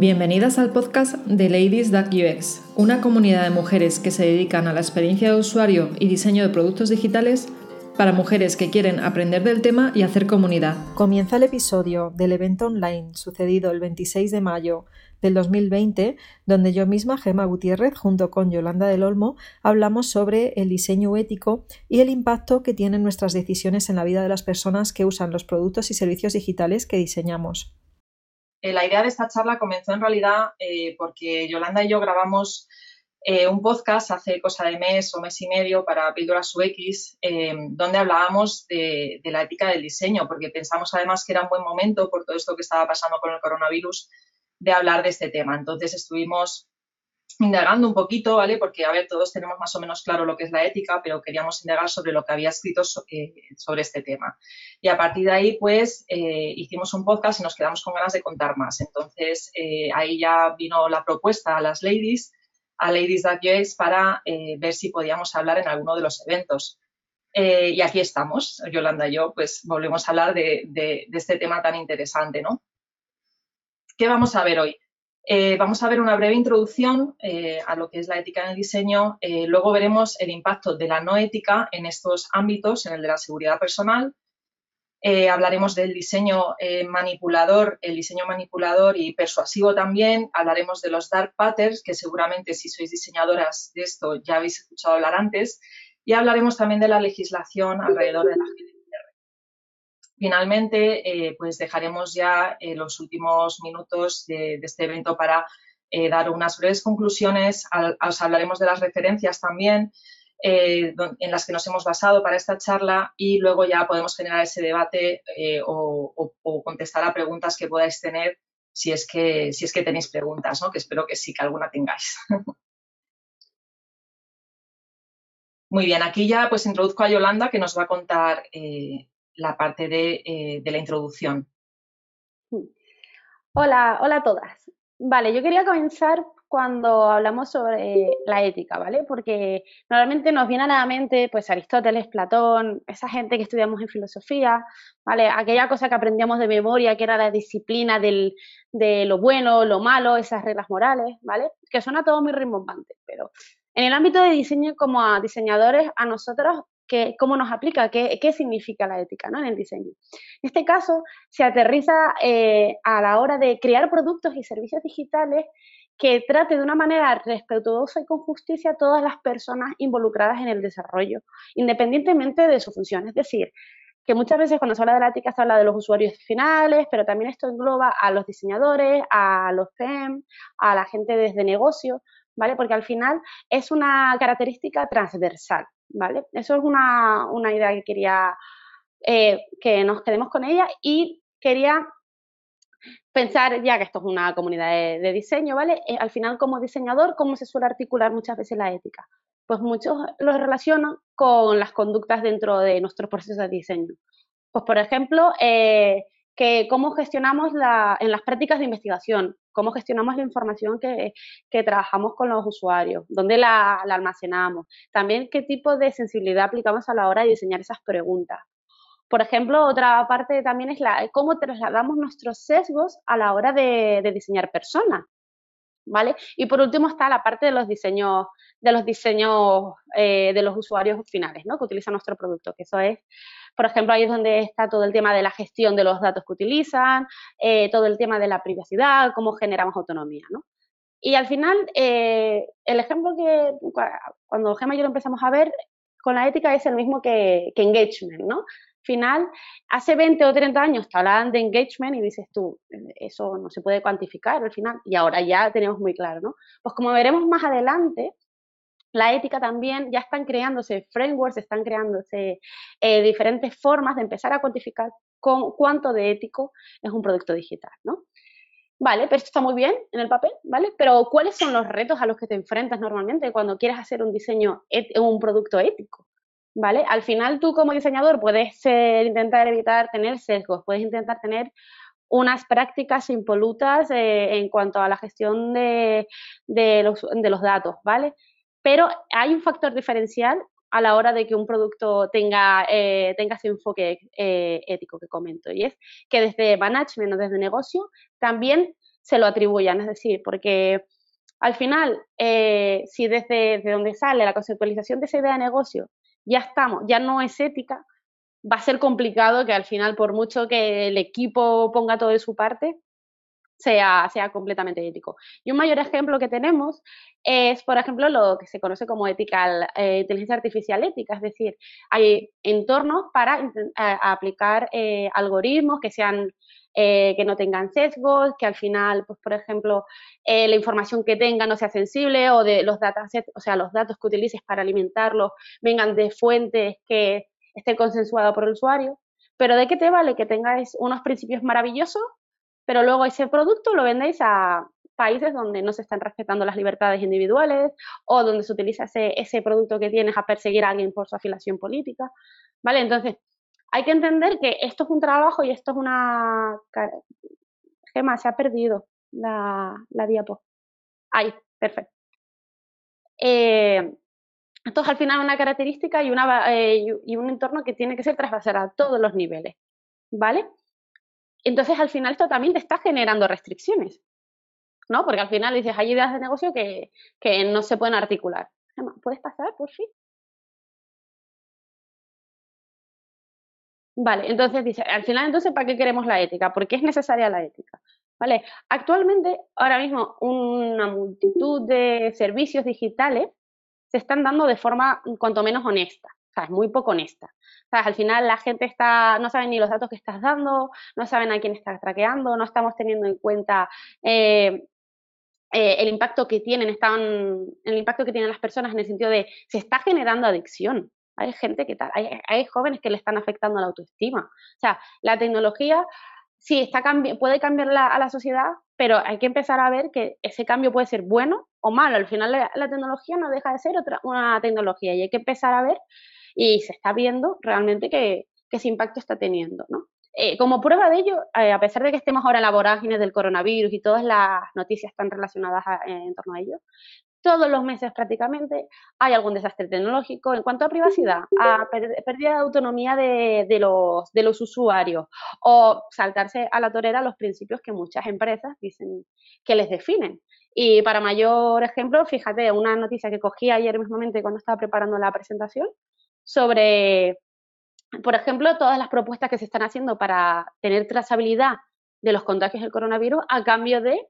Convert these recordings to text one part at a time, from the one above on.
Bienvenidas al podcast de Ladies UX, una comunidad de mujeres que se dedican a la experiencia de usuario y diseño de productos digitales para mujeres que quieren aprender del tema y hacer comunidad. Comienza el episodio del evento online sucedido el 26 de mayo del 2020, donde yo misma, Gema Gutiérrez, junto con Yolanda del Olmo, hablamos sobre el diseño ético y el impacto que tienen nuestras decisiones en la vida de las personas que usan los productos y servicios digitales que diseñamos. Eh, la idea de esta charla comenzó en realidad eh, porque Yolanda y yo grabamos eh, un podcast hace cosa de mes o mes y medio para Píldoras UX, donde hablábamos de, de, la ética del diseño, porque pensamos además que era un buen momento por todo esto que estaba pasando con el coronavirus de hablar de este tema. Entonces estuvimos indagando un poquito, ¿vale? Porque, a ver, todos tenemos más o menos claro lo que es la ética, pero queríamos indagar sobre lo que había escrito eh, sobre este tema. Y a partir de ahí, pues, eh, hicimos un podcast y nos quedamos con ganas de contar más. Entonces, eh, ahí ya vino la propuesta a las ladies, a Ladies.us, para ver si podíamos hablar en alguno de los eventos. y aquí estamos, Yolanda y yo, pues volvemos a hablar de, de este tema tan interesante, ¿no? ¿Qué vamos a ver hoy? Eh, vamos a ver una breve introducción eh, a lo que es la ética en el diseño. Eh, luego veremos el impacto de la no ética en estos ámbitos, en el de la seguridad personal. hablaremos del diseño manipulador, el diseño manipulador y persuasivo también. Hablaremos de los dark patterns, que seguramente si sois diseñadoras de esto ya habéis escuchado hablar antes. Y hablaremos también de la legislación alrededor de la Finalmente, eh, pues dejaremos ya eh, los últimos minutos de, este evento para eh, dar unas breves conclusiones. os hablaremos de las referencias también en las que nos hemos basado para esta charla y luego ya podemos generar ese debate o, contestar a preguntas que podáis tener si es que, si es que tenéis preguntas, ¿no? que espero que sí, que alguna tengáis. Muy bien, aquí ya pues introduzco a Yolanda que nos va a contar la parte eh, de, la introducción. Hola, hola a todas. Vale, yo quería comenzar cuando hablamos sobre la ética, ¿vale? Porque normalmente nos viene a la mente, pues, Aristóteles, Platón, esa gente que estudiamos en filosofía, ¿vale? Aquella cosa que aprendíamos de memoria, que era la disciplina del, de lo bueno, lo malo, esas reglas morales, ¿vale? Que suena todo muy rimbombante, pero en el ámbito de diseño, como a diseñadores, a nosotros cómo nos aplica, qué, significa la ética ¿no? en el diseño. En este caso, se aterriza eh, a la hora de crear productos y servicios digitales que trate de una manera respetuosa y con justicia a todas las personas involucradas en el desarrollo, independientemente de su función. Es decir, que muchas veces cuando se habla de la ética se habla de los usuarios finales, pero también esto engloba a los diseñadores, a los CEM, a la gente desde negocio, ¿vale? Porque al final es una característica transversal. ¿Vale? Eso es una, idea que quería eh, que nos quedemos con ella y quería pensar, ya que esto es una comunidad de, diseño, ¿vale? Eh, al final, como diseñador, ¿cómo se suele articular muchas veces la ética? Pues muchos lo relacionan con las conductas dentro de nuestros procesos de diseño. Pues, por ejemplo, eh, que cómo gestionamos en las prácticas de investigación, cómo gestionamos la información que, trabajamos con los usuarios, dónde la, almacenamos, también qué tipo de sensibilidad aplicamos a la hora de diseñar esas preguntas. Por ejemplo, otra parte también es la, cómo trasladamos nuestros sesgos a la hora de, diseñar personas. ¿Vale? Y por último está la parte de los diseños, de los diseños eh, de los usuarios finales, ¿no? Que utilizan nuestro producto, que eso es por ejemplo, ahí es donde está todo el tema de la gestión de los datos que utilizan, eh, todo el tema de la privacidad, cómo generamos autonomía, ¿no? Y al final, eh, el ejemplo que cuando Gemma y yo lo empezamos a ver con la ética es el mismo que, engagement, ¿no? Al final, hace 20 o 30 años te hablaban de engagement y dices tú, eso no se puede cuantificar al final, y ahora ya tenemos muy claro, ¿no? Pues como veremos más adelante, la ética también, ya están creándose frameworks, están creándose eh, diferentes formas de empezar a cuantificar con cuánto de ético es un producto digital, ¿no? Vale, pero esto está muy bien en el papel, ¿vale? Pero ¿cuáles son los retos a los que te enfrentas normalmente cuando quieres hacer un diseño, un producto ético? ¿Vale? Al final tú como diseñador puedes intentar evitar tener sesgos, puedes intentar tener unas prácticas impolutas eh, en cuanto a la gestión de, los, de los datos, ¿vale? Pero hay un factor diferencial a la hora de que un producto tenga, eh, tenga ese enfoque eh, ético que comento, y es que desde management o desde negocio también se lo atribuyan. Es decir, porque al final, eh, si desde, donde sale la conceptualización de esa idea de negocio ya estamos, ya no es ética, va a ser complicado que al final, por mucho que el equipo ponga todo de su parte, sea, sea completamente ético. Y un mayor ejemplo que tenemos es, por ejemplo, lo que se conoce como ética, eh, inteligencia artificial ética, es decir, hay entornos para aplicar eh, algoritmos que sean eh, que no tengan sesgos, que al final, pues por ejemplo, la información que tengan no sea sensible o de los datasets, o sea, los datos que utilices para alimentarlos vengan de fuentes que estén consensuadas por el usuario. Pero ¿de qué te vale que tengáis unos principios maravillosos pero luego ese producto lo vendéis a países donde no se están respetando las libertades individuales o donde se utiliza ese, producto que tienes a perseguir a alguien por su afiliación política, ¿vale? Entonces, hay que entender que esto es un trabajo y esto es una... Gema, se ha perdido la, la diapo. Ahí, perfecto. Eh, esto es al final una característica y, una, eh, y un entorno que tiene que ser transversal a todos los niveles, ¿vale? Entonces, al final, esto también te está generando restricciones, ¿no? Porque al final dices, hay ideas de negocio que, no se pueden articular. ¿Puedes pasar, por fin? Vale, entonces dice, al final entonces, ¿para qué queremos la ética? ¿Por qué es necesaria la ética? Vale, actualmente, ahora mismo, una multitud de servicios digitales se están dando de forma cuanto menos honesta, es muy poco honesta. Al final la gente está, no saben ni los datos que estás dando, no saben a quién estás traqueando, no estamos teniendo en cuenta eh, eh, el impacto que tienen, están, el impacto que tienen las personas en el sentido de se está generando adicción. Hay gente que tal, hay, jóvenes que le están afectando la autoestima. O sea, la tecnología sí está puede cambiar a la sociedad, pero hay que empezar a ver que ese cambio puede ser bueno o malo. Al final la, la tecnología no deja de ser otra, una tecnología y hay que empezar a ver y se está viendo realmente que, ese impacto está teniendo, ¿no? Eh, como prueba de ello, eh, a pesar de que estemos ahora en la vorágine del coronavirus y todas las noticias están relacionadas en torno a ello, todos los meses prácticamente hay algún desastre tecnológico en cuanto a privacidad, a pérdida de autonomía de, de, los, de los usuarios o saltarse a la torera los principios que muchas empresas dicen que les definen. Y para mayor ejemplo, fíjate, una noticia que cogí ayer mismamente cuando estaba preparando la presentación, sobre, por ejemplo, todas las propuestas que se están haciendo para tener trazabilidad de los contagios del coronavirus a cambio de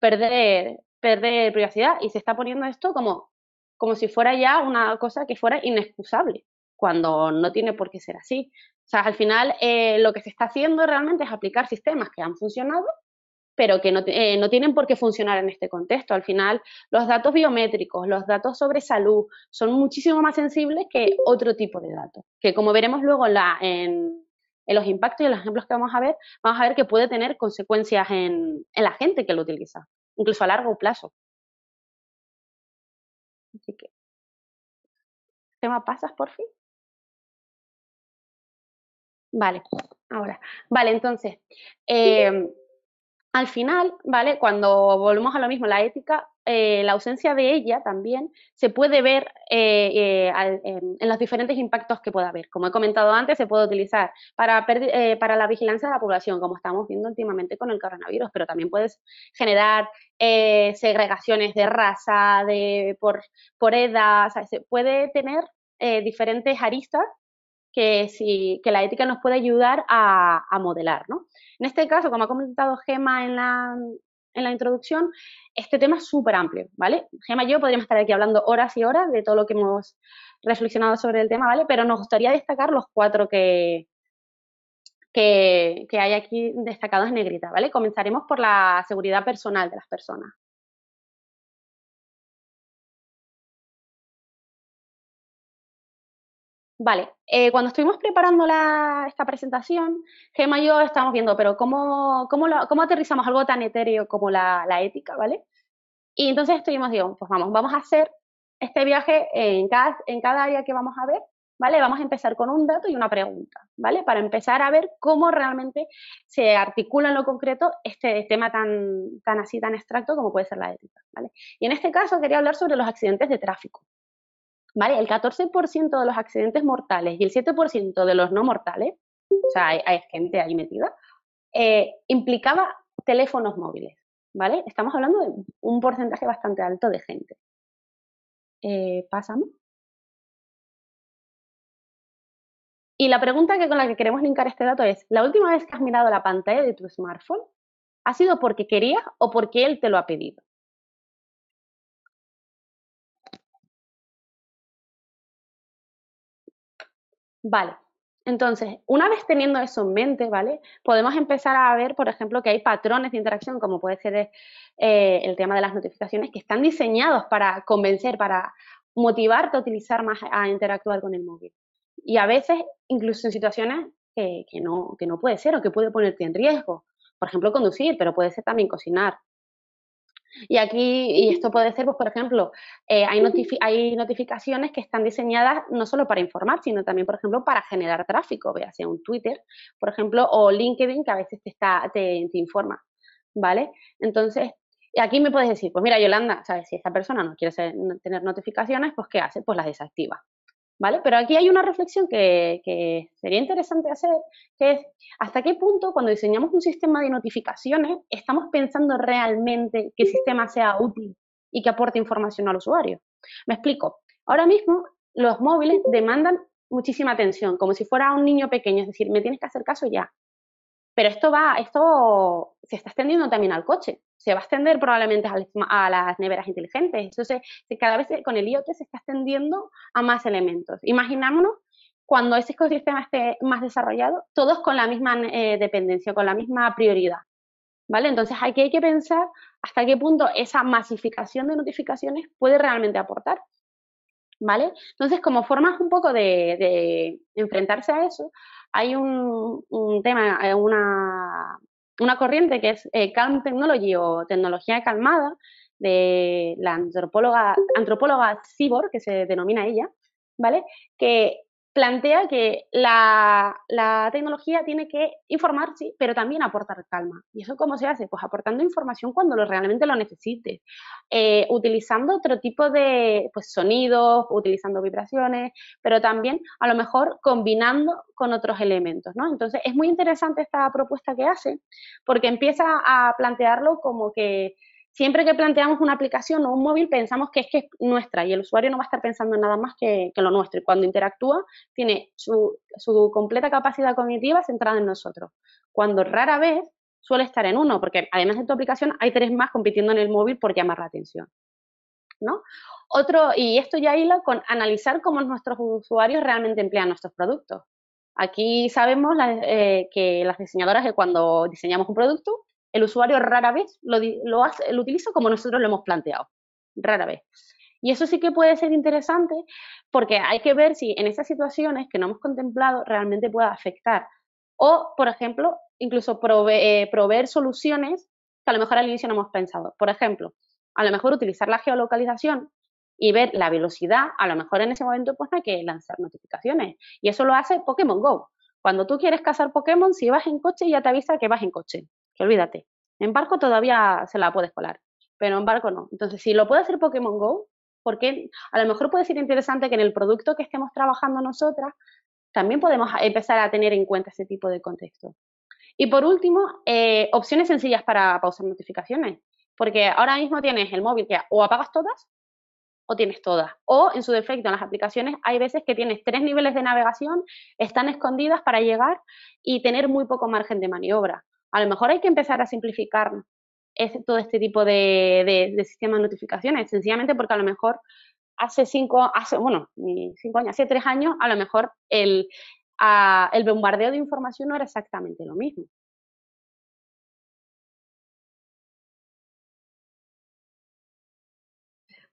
perder, perder privacidad. Y se está poniendo esto como, como si fuera ya una cosa que fuera inexcusable, cuando no tiene por qué ser así. O sea, al final eh, lo que se está haciendo realmente es aplicar sistemas que han funcionado pero que eh, no, tienen por qué funcionar en este contexto. Al final, los datos biométricos, los datos sobre salud, son muchísimo más sensibles que otro tipo de datos, que como veremos luego en, los impactos y en los ejemplos que vamos a ver, vamos a ver que puede tener consecuencias en, la gente que lo utiliza, incluso a largo plazo. Así que, ¿tema pasas por fin? Vale, ahora. Vale, entonces, eh, al final, ¿vale? Cuando volvemos a lo mismo, la ética, eh, la ausencia de ella también se puede ver eh, eh, en, los diferentes impactos que pueda haber. Como he comentado antes, se puede utilizar para, para la vigilancia de la población, como estamos viendo últimamente con el coronavirus, pero también puedes generar segregaciones de raza, de, por, por edad, se puede tener diferentes aristas que, la ética nos puede ayudar a, modelar. ¿no? En este caso, como ha comentado Gema en la, introducción, este tema es súper amplio, ¿vale? Gema y yo podríamos estar aquí hablando horas y horas de todo lo que hemos reflexionado sobre el tema, ¿vale? Pero nos gustaría destacar los cuatro que, que hay aquí destacados en negrita, ¿vale? Comenzaremos por la seguridad personal de las personas. Vale, eh, cuando estuvimos preparando esta presentación, Gemma y yo estábamos viendo, pero ¿cómo, cómo, aterrizamos algo tan etéreo como la, ética, ¿vale? Y entonces estuvimos, digo, pues vamos, vamos a hacer este viaje en cada, en cada área que vamos a ver, ¿vale? Vamos a empezar con un dato y una pregunta, ¿vale? Para empezar a ver cómo realmente se articula en lo concreto este tema tan, tan así, tan abstracto como puede ser la ética, ¿vale? Y en este caso quería hablar sobre los accidentes de tráfico, El 14% de los accidentes mortales y el 7% de los no mortales, o sea, hay, gente ahí metida, eh, implicaba teléfonos móviles, ¿vale? Estamos hablando de un porcentaje bastante alto de gente. Eh, Pásame. Y la pregunta que con la que queremos linkar este dato es, ¿la última vez que has mirado la pantalla de tu smartphone ha sido porque querías o porque él te lo ha pedido? Vale, entonces, una vez teniendo eso en mente, ¿vale? Podemos empezar a ver, por ejemplo, que hay patrones de interacción, como puede ser eh, el tema de las notificaciones, que están diseñados para convencer, para motivarte a utilizar más, a interactuar con el móvil. Y a veces, incluso en situaciones que, no, que no puede ser o que puede ponerte en riesgo. Por ejemplo, conducir, pero puede ser también cocinar. Y aquí, y esto puede ser, pues, por ejemplo, eh, hay, hay, notificaciones que están diseñadas no solo para informar, sino también, por ejemplo, para generar tráfico, vea sea un Twitter, por ejemplo, o LinkedIn, que a veces te, está, te, informa, ¿vale? Entonces, aquí me puedes decir, pues mira, Yolanda, ¿sabes? Si esta persona no quiere tener notificaciones, pues ¿qué hace? Pues las desactiva. ¿Vale? Pero aquí hay una reflexión que, sería interesante hacer, que es hasta qué punto cuando diseñamos un sistema de notificaciones estamos pensando realmente que el sistema sea útil y que aporte información al usuario. Me explico. Ahora mismo los móviles demandan muchísima atención, como si fuera un niño pequeño, es decir, me tienes que hacer caso ya. Pero esto va, esto se está extendiendo también al coche. Se va a extender probablemente a las neveras inteligentes. Entonces, cada vez con el IoT se está extendiendo a más elementos. Imaginámonos cuando ese ecosistema esté más desarrollado, todos con la misma eh, dependencia, con la misma prioridad. ¿Vale? Entonces aquí hay que pensar hasta qué punto esa masificación de notificaciones puede realmente aportar. ¿Vale? Entonces, como formas un poco de enfrentarse a eso, hay un, tema, eh, una, una, corriente que es eh, Calm Technology o tecnología calmada de la antropóloga, antropóloga Cibor, que se denomina ella, ¿vale? Que plantea que la, tecnología tiene que informar, sí, pero también aportar calma. ¿Y eso cómo se hace? Pues aportando información cuando lo, realmente lo necesite, eh, utilizando otro tipo de pues, sonidos, utilizando vibraciones, pero también a lo mejor combinando con otros elementos, ¿no? Entonces es muy interesante esta propuesta que hace porque empieza a plantearlo como que siempre que planteamos una aplicación o un móvil pensamos que es que es nuestra y el usuario no va a estar pensando en nada más que, lo nuestro. Y cuando interactúa, tiene su, completa capacidad cognitiva centrada en nosotros. Cuando rara vez suele estar en uno, porque además de tu aplicación hay tres más compitiendo en el móvil por llamar la atención. ¿no? Otro, y esto ya hila con analizar cómo nuestros usuarios realmente emplean nuestros productos. Aquí sabemos eh, que las diseñadoras que cuando diseñamos un producto el usuario rara vez lo, lo, hace, lo utiliza como nosotros lo hemos planteado, rara vez. Y eso sí que puede ser interesante porque hay que ver si en esas situaciones que no hemos contemplado realmente puede afectar. O, por ejemplo, incluso eh, proveer soluciones que a lo mejor al inicio no hemos pensado. Por ejemplo, a lo mejor utilizar la geolocalización y ver la velocidad, a lo mejor en ese momento pues hay que lanzar notificaciones. Y eso lo hace Pokémon Go. Cuando tú quieres cazar Pokémon, si vas en coche ya te avisa que vas en coche que olvídate. En barco todavía se la puedes colar, pero en barco no. Entonces, si lo puede hacer Pokémon Go, porque a lo mejor puede ser interesante que en el producto que estemos trabajando nosotras también podemos empezar a tener en cuenta ese tipo de contexto. Y por último, eh, opciones sencillas para pausar notificaciones, porque ahora mismo tienes el móvil que o apagas todas o tienes todas. O en su defecto, en las aplicaciones hay veces que tienes tres niveles de navegación, están escondidas para llegar y tener muy poco margen de maniobra a lo mejor hay que empezar a simplificar todo este tipo de, de, sistema de notificaciones, sencillamente porque a lo mejor hace cinco, hace, bueno, cinco años, hace tres años, a lo mejor el, el bombardeo de información no era exactamente lo mismo.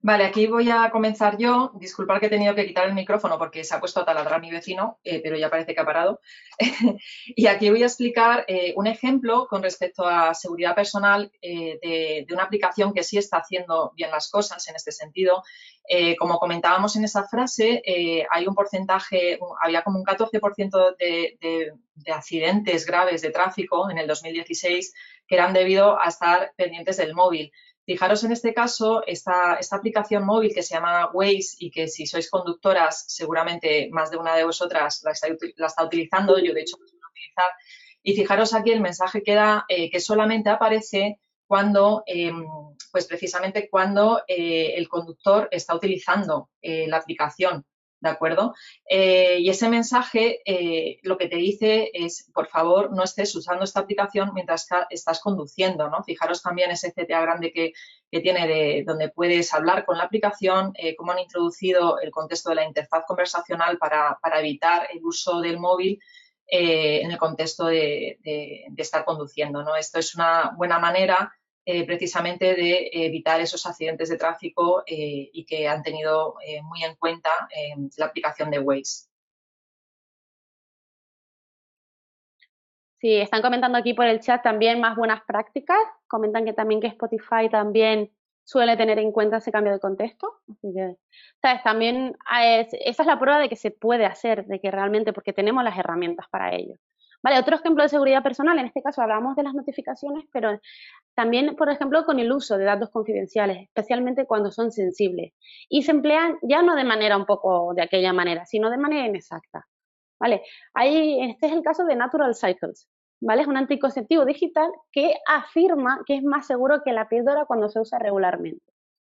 Vale, aquí voy a comenzar yo. Disculpar que he tenido que quitar el micrófono porque se ha puesto a taladrar mi vecino, eh, pero ya parece que ha parado. y aquí voy a explicar eh, un ejemplo con respecto a seguridad personal eh, de, una aplicación que sí está haciendo bien las cosas en este sentido. como comentábamos en esa frase, hay un porcentaje, había como un 14% de, de accidentes graves de tráfico en el 2016 que eran debido a estar pendientes del móvil. Fijaros en este caso, esta, esta, aplicación móvil que se llama Waze y que si sois conductoras, seguramente más de una de vosotras la está, utilizando, yo de hecho la a utilizar. Y fijaros aquí el mensaje que da, eh, que solamente aparece cuando, em, pues precisamente cuando eh, el conductor está utilizando eh, la aplicación. ¿De acuerdo? Eh, y ese mensaje lo que te dice es, por favor, no estés usando esta aplicación mientras estás conduciendo, ¿no? Fijaros también ese CTA grande que, tiene de donde puedes hablar con la aplicación, cómo han introducido el contexto de la interfaz conversacional para, evitar el uso del móvil en el contexto de, de, estar conduciendo. ¿no? Esto es una buena manera eh, precisamente de evitar esos accidentes de tráfico eh, y que han tenido eh, muy en cuenta la aplicación de Waze. Sí, están comentando aquí por el chat también más buenas prácticas. Comentan que también que Spotify también suele tener en cuenta ese cambio de contexto. Así que, ¿sabes? También esa es la prueba de que se puede hacer, de que realmente, porque tenemos las herramientas para ello. Otro ejemplo de seguridad personal, en este caso hablamos de las notificaciones, pero también, por ejemplo, con el uso de datos confidenciales, especialmente cuando son sensibles. Y se emplean ya no de manera un poco de aquella manera, sino de manera inexacta. Ahí, este es el caso de Natural Cycles. ¿Vale? Es un anticonceptivo digital que afirma que es más seguro que la píldora cuando se usa regularmente.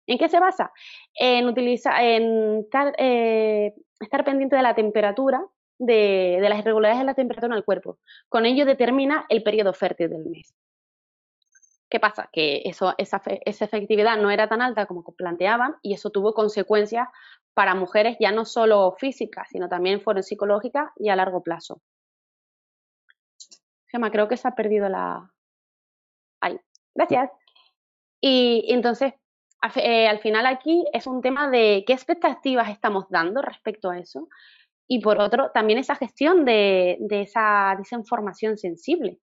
¿En qué se basa? En, utilizar, en eh, estar pendiente de la temperatura de, las irregularidades de la temperatura en el cuerpo. Con ello determina el periodo fértil del mes. ¿Qué pasa? Que esa, efectividad no era tan alta como planteaban y eso tuvo consecuencias para mujeres ya no solo físicas, sino también fueron psicológicas y a largo plazo. Gemma, creo que se ha perdido la... Ahí. Gracias. Y, entonces, eh, al final aquí es un tema de qué expectativas estamos dando respecto a eso y por otro, también esa gestión de, esa, información sensible.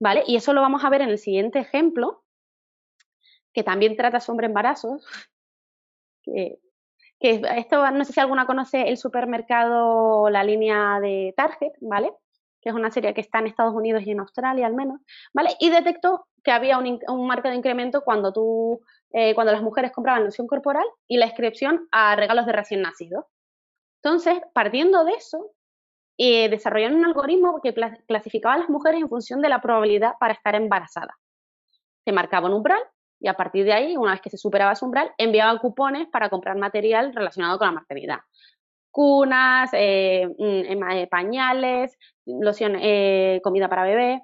¿Vale? Y eso lo vamos a ver en el siguiente ejemplo, que también trata sobre embarazos. Que, que esto, no sé si alguna conoce el supermercado, la línea de Target, ¿vale? Que es una serie que está en Estados Unidos y en Australia al menos, ¿vale? Y detectó que había un, un marco de incremento cuando tú, eh, cuando las mujeres compraban loción corporal y la inscripción a regalos de recién nacidos. Entonces, partiendo de eso, eh, desarrollaron un algoritmo que clasificaba a las mujeres en función de la probabilidad para estar embarazada. Se marcaba un umbral y a partir de ahí, una vez que se superaba ese umbral, enviaban cupones para comprar material relacionado con la maternidad. Cunas, eh, mm, eh, pañales, comida para bebé.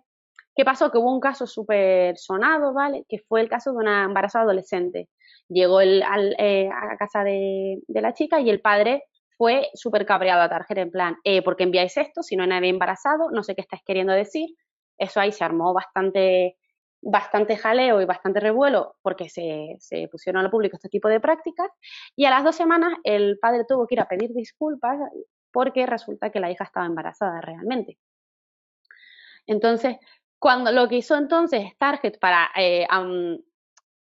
¿Qué pasó? Que hubo un caso súper sonado, ¿vale? Que fue el caso de una embarazada adolescente. Llegó a la casa de, la chica y el padre fue súper cabreado a Target en plan, eh, ¿por qué enviáis esto si no hay nadie embarazado? No sé qué estáis queriendo decir. Eso ahí se armó bastante, bastante jaleo y bastante revuelo porque se, se pusieron al público este tipo de prácticas y a las dos semanas el padre tuvo que ir a pedir disculpas porque resulta que la hija estaba embarazada realmente. Entonces, cuando lo que hizo entonces Target para eh,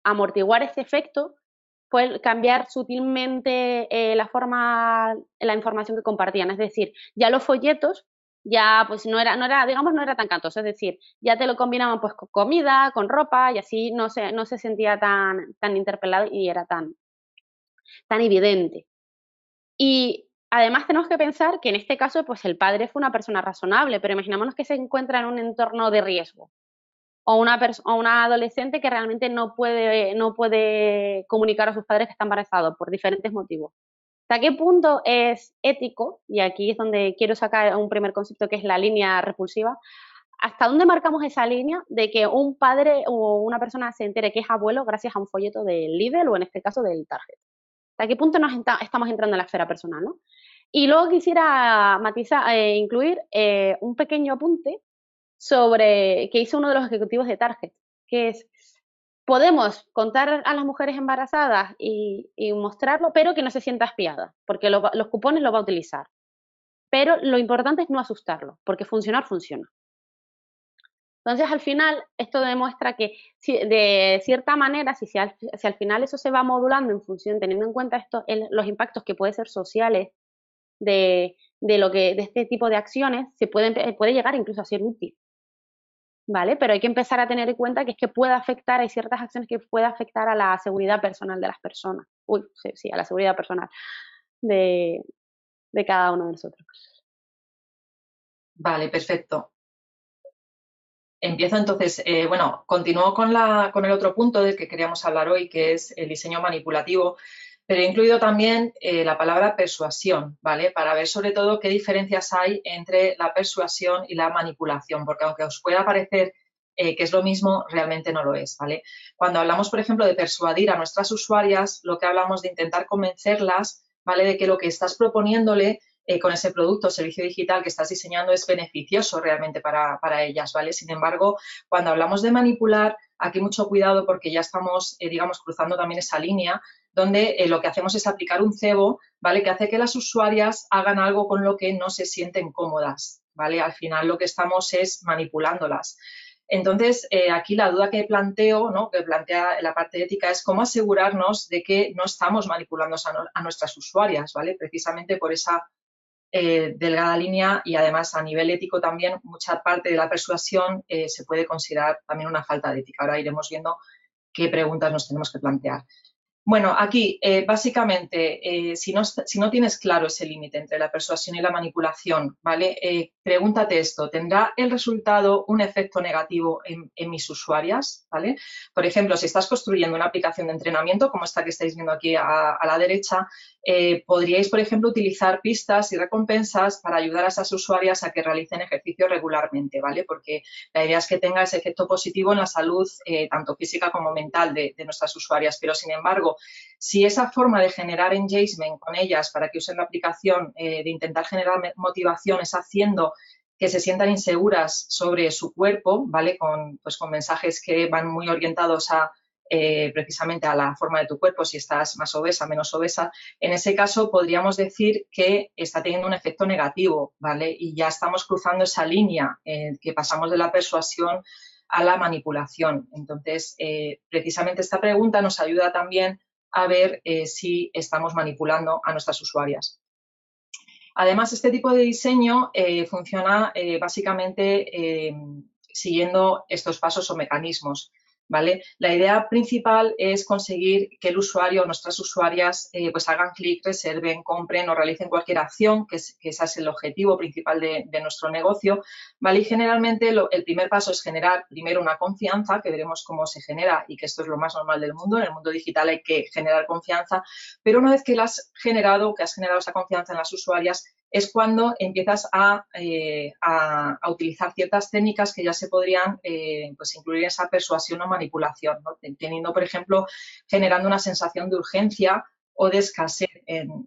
amortiguar ese efecto fue cambiar sutilmente eh, la forma, la información que compartían. Es decir, ya los folletos ya pues no era, no era, digamos, no era tan cantoso, es decir, ya te lo combinaban pues con comida, con ropa y así no se, no se sentía tan, tan interpelado y era tan, tan evidente. Y además tenemos que pensar que en este caso pues el padre fue una persona razonable, pero imaginémonos que se encuentra en un entorno de riesgo o una, o una adolescente que realmente no puede, no puede comunicar a sus padres que está embarazado por diferentes motivos. ¿Hasta qué punto es ético? Y aquí es donde quiero sacar un primer concepto que es la línea repulsiva. ¿Hasta dónde marcamos esa línea de que un padre o una persona se entere que es abuelo gracias a un folleto del Lidl o en este caso del Target? ¿Hasta qué punto nos estamos entrando en la esfera personal? ¿no? Y luego quisiera matizar, eh, incluir eh, un pequeño apunte sobre que hizo uno de los ejecutivos de Target, que es podemos contar a las mujeres embarazadas y, mostrarlo, pero que no se sienta espiada, porque los cupones lo va a utilizar. Pero lo importante es no asustarlo, porque funcionar funciona. Entonces, al final, esto demuestra que de cierta manera, si, al, final eso se va modulando en función, teniendo en cuenta esto, los impactos que pueden ser sociales de, lo que, de este tipo de acciones, se puede llegar incluso a ser útil. ¿Vale? Pero hay que empezar a tener en cuenta que es que puede afectar, hay ciertas acciones que puede afectar a la seguridad personal de las personas. Uy, sí, a la seguridad personal de, de cada uno de nosotros. Vale, perfecto. Empiezo entonces, eh, bueno, continúo con, con el otro punto del que queríamos hablar hoy, que es el diseño manipulativo, pero he incluido también eh, la palabra persuasión, ¿vale? Para ver sobre todo qué diferencias hay entre la persuasión y la manipulación, porque aunque os pueda parecer eh, que es lo mismo, realmente no lo es, ¿vale? Cuando hablamos, por ejemplo, de persuadir a nuestras usuarias, lo que hablamos de intentar convencerlas, ¿vale? De que lo que estás proponiéndole eh, con ese producto o servicio digital que estás diseñando es beneficioso realmente para, ellas, ¿vale? Sin embargo, cuando hablamos de manipular, aquí mucho cuidado porque ya estamos, digamos, cruzando también esa línea donde eh, lo que hacemos es aplicar un cebo, ¿vale? Que hace que las usuarias hagan algo con lo que no se sienten cómodas, ¿vale? Al final lo que estamos es manipulándolas. Entonces, aquí la duda que planteo, ¿no? que plantea la parte ética, es cómo asegurarnos de que no estamos manipulando a, nuestras usuarias, ¿vale? Precisamente por esa eh, delgada línea y además a nivel ético también mucha parte de la persuasión eh, se puede considerar también una falta de ética. Ahora iremos viendo qué preguntas nos tenemos que plantear. Bueno, aquí eh, básicamente, eh, si, no, tienes claro ese límite entre la persuasión y la manipulación, ¿vale? Eh, pregúntate esto, ¿tendrá el resultado un efecto negativo en, mis usuarias? ¿vale? Por ejemplo, si estás construyendo una aplicación de entrenamiento, como esta que estáis viendo aquí a, la derecha, podríais, por ejemplo, utilizar pistas y recompensas para ayudar a esas usuarias a que realicen ejercicio regularmente, ¿vale? Porque la idea es que tenga ese efecto positivo en la salud, tanto física como mental de nuestras usuarias, pero sin embargo, si esa forma de generar engagement con ellas para que usen la aplicación, eh, de intentar generar motivación, es haciendo que se sientan inseguras sobre su cuerpo, ¿vale? Con, pues, con mensajes que van muy orientados a eh, precisamente a la forma de tu cuerpo, si estás más obesa, menos obesa, en ese caso podríamos decir que está teniendo un efecto negativo, ¿vale? Y ya estamos cruzando esa línea eh, que pasamos de la persuasión a la manipulación. Entonces, eh, precisamente esta pregunta nos ayuda también a ver si estamos manipulando a nuestras usuarias. Además, este tipo de diseño funciona básicamente siguiendo estos pasos o mecanismos. La idea principal es conseguir que el usuario o nuestras usuarias eh, pues hagan clic, reserven, compren o realicen cualquier acción, que, ese es el objetivo principal de, nuestro negocio, ¿vale? Y generalmente el primer paso es generar primero una confianza, que veremos cómo se genera y que esto es lo más normal del mundo. En el mundo digital hay que generar confianza, pero una vez que la has generado, que has generado esa confianza en las usuarias, es cuando empiezas a, eh, utilizar ciertas técnicas que ya se podrían eh, pues incluir en esa persuasión o manipulación, teniendo, por ejemplo, generando una sensación de urgencia o de escasez en,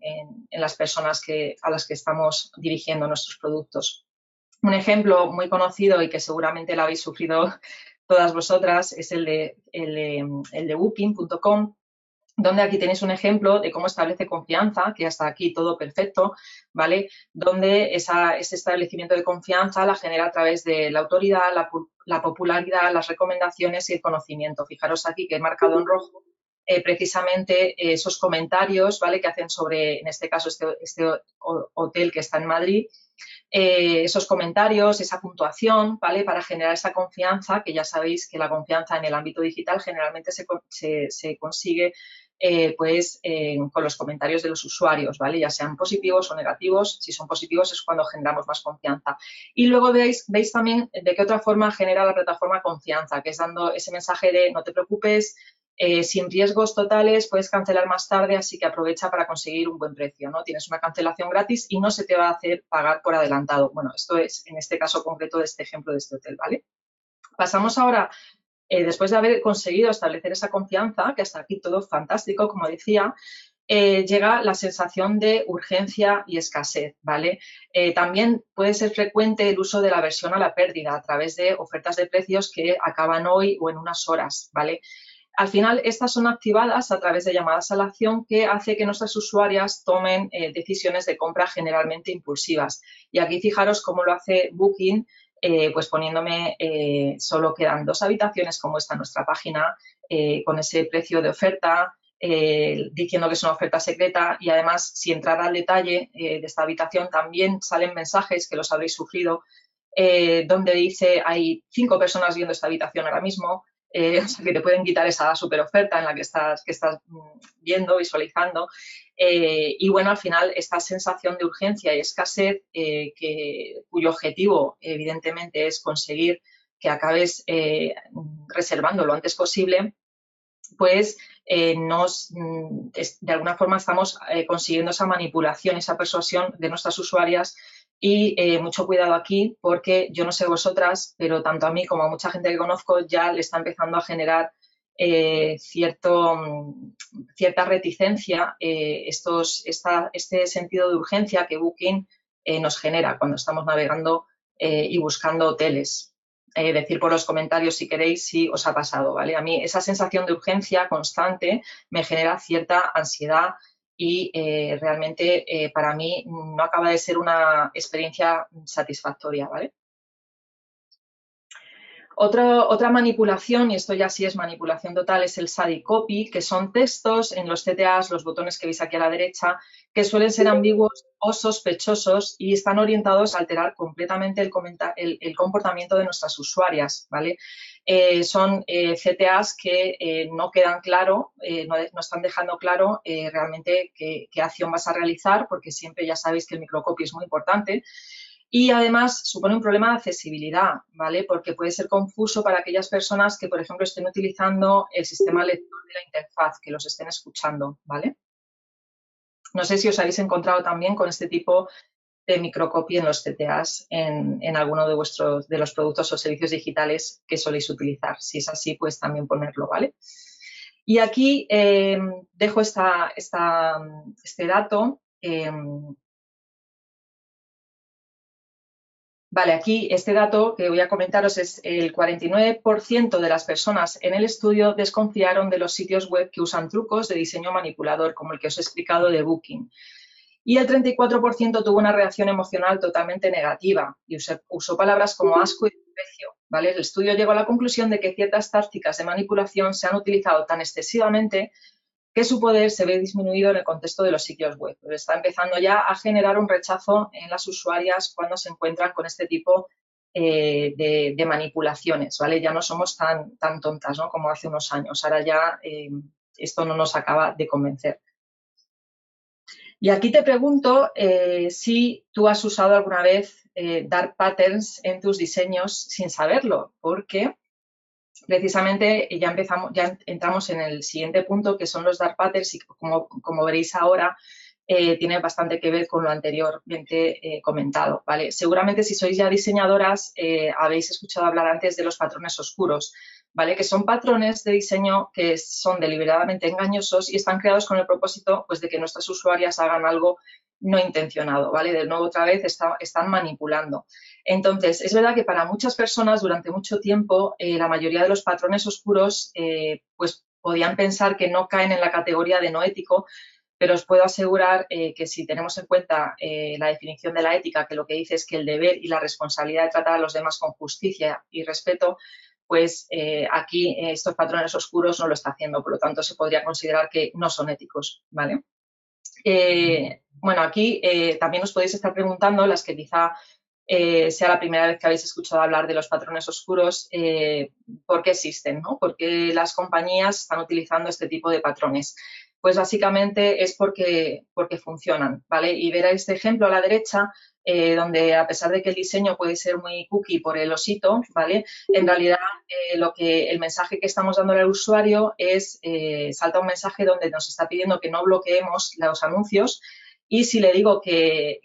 las personas que, a las que estamos dirigiendo nuestros productos. Un ejemplo muy conocido y que seguramente lo habéis sufrido todas vosotras es el de, el de booking.com, donde aquí tenéis un ejemplo de cómo establece confianza, que hasta aquí todo perfecto, ¿vale? Donde ese establecimiento de confianza la genera a través de la autoridad, la, popularidad, las recomendaciones y el conocimiento. Fijaros aquí que he marcado en rojo eh, precisamente esos comentarios, ¿vale? Que hacen sobre, en este caso, este, este hotel que está en Madrid, eh, esos comentarios, esa puntuación, ¿vale? Para generar esa confianza, que ya sabéis que la confianza en el ámbito digital generalmente se, se consigue eh, pues con los comentarios de los usuarios, ¿vale? Ya sean positivos o negativos. Si son positivos es cuando generamos más confianza. Y luego veis, veis también de qué otra forma genera la plataforma confianza, que es dando ese mensaje de no te preocupes, eh, sin riesgos totales, puedes cancelar más tarde, así que aprovecha para conseguir un buen precio, ¿no? Tienes una cancelación gratis y no se te va a hacer pagar por adelantado. Bueno, esto es en este caso concreto de este ejemplo de este hotel, ¿vale? Pasamos ahora eh, después de haber conseguido establecer esa confianza, que hasta aquí todo fantástico, como decía, eh, llega la sensación de urgencia y escasez, ¿vale? Eh, también puede ser frecuente el uso de la versión a la pérdida a través de ofertas de precios que acaban hoy o en unas horas, ¿vale? Al final, estas son activadas a través de llamadas a la acción que hace que nuestras usuarias tomen decisiones de compra generalmente impulsivas. Y aquí fijaros cómo lo hace Booking eh, pues poniéndome, eh, solo quedan dos habitaciones como está nuestra página, eh, con ese precio de oferta, diciendo que es una oferta secreta y además si entrar al detalle de esta habitación también salen mensajes que los habréis sufrido, donde dice hay cinco personas viendo esta habitación ahora mismo, eh, o sea, que te pueden quitar esa super oferta en la que estás, que estás mm, viendo, visualizando. Eh, y bueno, al final, esta sensación de urgencia y escasez, eh, que, cuyo objetivo evidentemente es conseguir que acabes reservando lo antes posible, pues nos, mm, de alguna forma estamos consiguiendo esa manipulación, esa persuasión de nuestras usuarias y eh, mucho cuidado aquí porque yo no sé vosotras, pero tanto a mí como a mucha gente que conozco ya le está empezando a generar eh, cierto, mm, cierta reticencia eh, estos, este sentido de urgencia que Booking nos genera cuando estamos navegando y buscando hoteles. decir por los comentarios si queréis si os ha pasado, ¿vale? A mí esa sensación de urgencia constante me genera cierta ansiedad y eh, realmente eh, para mí no acaba de ser una experiencia satisfactoria, ¿vale? Otra manipulación, y esto ya sí es manipulación total, es el SADI copy, que son textos en los CTAs, los botones que veis aquí a la derecha, que suelen ser ambiguos o sospechosos y están orientados a alterar completamente el, comportamiento de nuestras usuarias, ¿vale? Eh, son eh, CTAs que eh, no quedan claro, no, están dejando claro realmente qué, qué acción vas a realizar, porque siempre ya sabéis que el microcopy es muy importante, y además supone un problema de accesibilidad, ¿vale? Porque puede ser confuso para aquellas personas que, por ejemplo, estén utilizando el sistema lector de la interfaz, que los estén escuchando, ¿vale? No sé si os habéis encontrado también con este tipo de microcopy en los CTAs en, en, alguno de vuestros de los productos o servicios digitales que soléis utilizar. Si es así, pues también ponerlo, ¿vale? Y aquí eh, dejo esta, este dato. Eh, Vale, aquí este dato que voy a comentaros es el 49% de las personas en el estudio desconfiaron de los sitios web que usan trucos de diseño manipulador, como el que os he explicado de Booking. Y el 34% tuvo una reacción emocional totalmente negativa y usó, palabras como asco y desprecio. ¿vale? El estudio llegó a la conclusión de que ciertas tácticas de manipulación se han utilizado tan excesivamente que su poder se ve disminuido en el contexto de los sitios web. Está empezando ya a generar un rechazo en las usuarias cuando se encuentran con este tipo eh, de, manipulaciones, ¿vale? Ya no somos tan, tontas ¿no? como hace unos años. Ahora ya eh, esto no nos acaba de convencer. Y aquí te pregunto eh, si tú has usado alguna vez dark patterns en tus diseños sin saberlo, porque precisamente ya empezamos, ya entramos en el siguiente punto, que son los dark patterns, y como, como veréis ahora, eh, tiene bastante que ver con lo anteriormente eh, comentado. ¿vale? Seguramente si sois ya diseñadoras eh, habéis escuchado hablar antes de los patrones oscuros, ¿vale? que son patrones de diseño que son deliberadamente engañosos y están creados con el propósito pues, de que nuestras usuarias hagan algo no intencionado, ¿vale? De nuevo, otra vez, están manipulando. Entonces, es verdad que para muchas personas durante mucho tiempo eh, la mayoría de los patrones oscuros eh, pues podían pensar que no caen en la categoría de no ético, pero os puedo asegurar eh, que si tenemos en cuenta la definición de la ética, que lo que dice es que el deber y la responsabilidad de tratar a los demás con justicia y respeto, pues aquí estos patrones oscuros no lo está haciendo, por lo tanto se podría considerar que no son éticos, ¿vale? bueno, aquí eh, también os podéis estar preguntando, las que quizá eh, sea la primera vez que habéis escuchado hablar de los patrones oscuros, eh, ¿por qué existen? ¿no? ¿Por qué las compañías están utilizando este tipo de patrones? Pues básicamente es porque, porque funcionan, ¿vale? Y ver este ejemplo a la derecha, donde a pesar de que el diseño puede ser muy cookie por el osito, ¿vale? En realidad lo que el mensaje que estamos dando al usuario es, salta un mensaje donde nos está pidiendo que no bloqueemos los anuncios, y si le digo que,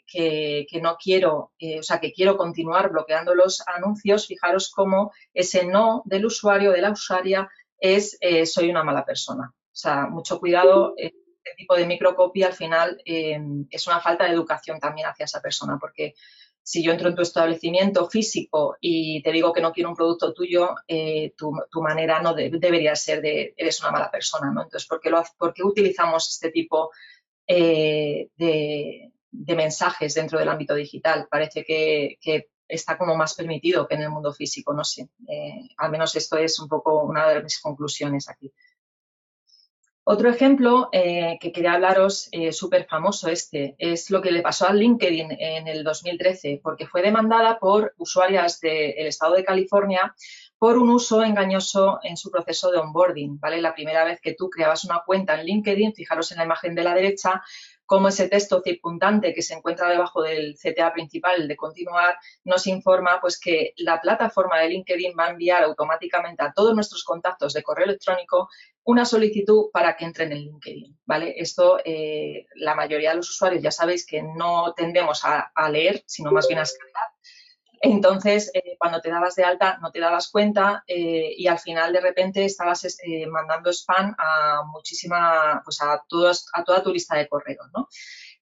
no quiero, eh, o sea, que quiero continuar bloqueando los anuncios, fijaros cómo ese no del usuario, de la usuaria, es eh, soy una mala persona. O sea, mucho cuidado, este tipo de microcopia al final em, es una falta de educación también hacia esa persona, porque si yo entro en tu establecimiento físico y te digo que no quiero un producto tuyo, eh, tu, manera no debería ser de eres una mala persona, ¿no? Entonces, ¿por qué, lo, ¿por qué utilizamos este tipo eh, de, mensajes dentro del ámbito digital. Parece que, está como más permitido que en el mundo físico, no sé. Eh, al menos esto es un poco una de mis conclusiones aquí. Otro ejemplo eh, que quería hablaros, súper famoso este, es lo que le pasó a LinkedIn en el 2013, porque fue demandada por usuarias del estado de California por un uso engañoso en su proceso de onboarding, ¿vale? La primera vez que tú creabas una cuenta en LinkedIn, fijaros en la imagen de la derecha, cómo ese texto circundante que se encuentra debajo del CTA principal de continuar nos informa pues que la plataforma de LinkedIn va a enviar automáticamente a todos nuestros contactos de correo electrónico una solicitud para que entren en LinkedIn, ¿vale? Esto eh, la mayoría de los usuarios ya sabéis que no tendemos a, leer, sino más bien a escanear entonces, eh, cuando te dabas de alta, no te dabas cuenta eh, y al final de repente estabas eh, mandando spam a muchísima, pues a, todos, a toda tu lista de correos, ¿no?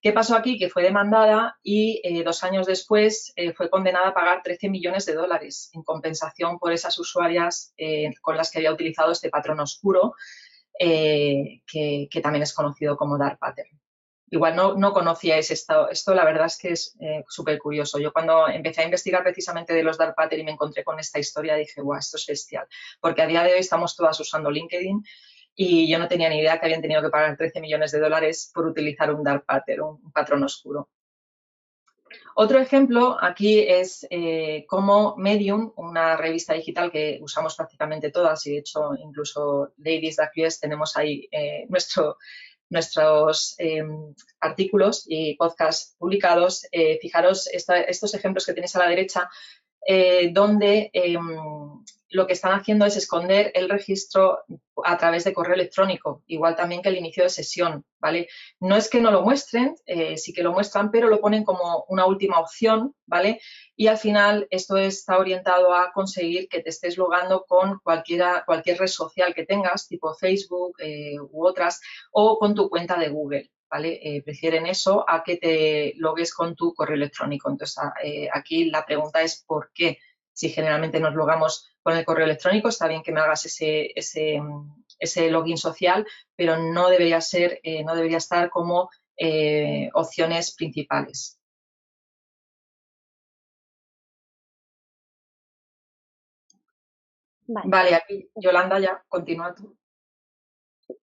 ¿Qué pasó aquí? Que fue demandada y dos años después fue condenada a pagar 13 millones de dólares en compensación por esas usuarias con las que había utilizado este patrón oscuro, que, que, también es conocido como dark pattern igual no, no conocíais esto. Esto la verdad es que es eh, súper curioso. Yo cuando empecé a investigar precisamente de los dark pattern y me encontré con esta historia, dije, guau, esto es bestial. Porque a día de hoy estamos todas usando LinkedIn y yo no tenía ni idea que habían tenido que pagar 13 millones de dólares por utilizar un dark pattern, un patrón oscuro. Otro ejemplo aquí es eh, cómo Medium, una revista digital que usamos prácticamente todas y de hecho incluso Ladies US tenemos ahí eh, nuestro, nuestros em, artículos y podcasts publicados, eh, fijaros estos ejemplos que tenéis a la derecha, eh, donde em, lo que están haciendo es esconder el registro a través de correo electrónico, igual también que el inicio de sesión, ¿vale? No es que no lo muestren, eh, sí que lo muestran, pero lo ponen como una última opción, ¿vale? Y al final esto está orientado a conseguir que te estés logando con cualquiera, cualquier red social que tengas, tipo Facebook eh, u otras, o con tu cuenta de Google, ¿vale? Eh, prefieren eso a que te logues con tu correo electrónico. Entonces, aquí la pregunta es ¿por qué? Si generalmente nos logamos con el correo electrónico, está bien que me hagas ese, ese, login social, pero no debería ser, eh, no debería estar como eh, opciones principales. Vale. aquí Yolanda ya, continúa tú.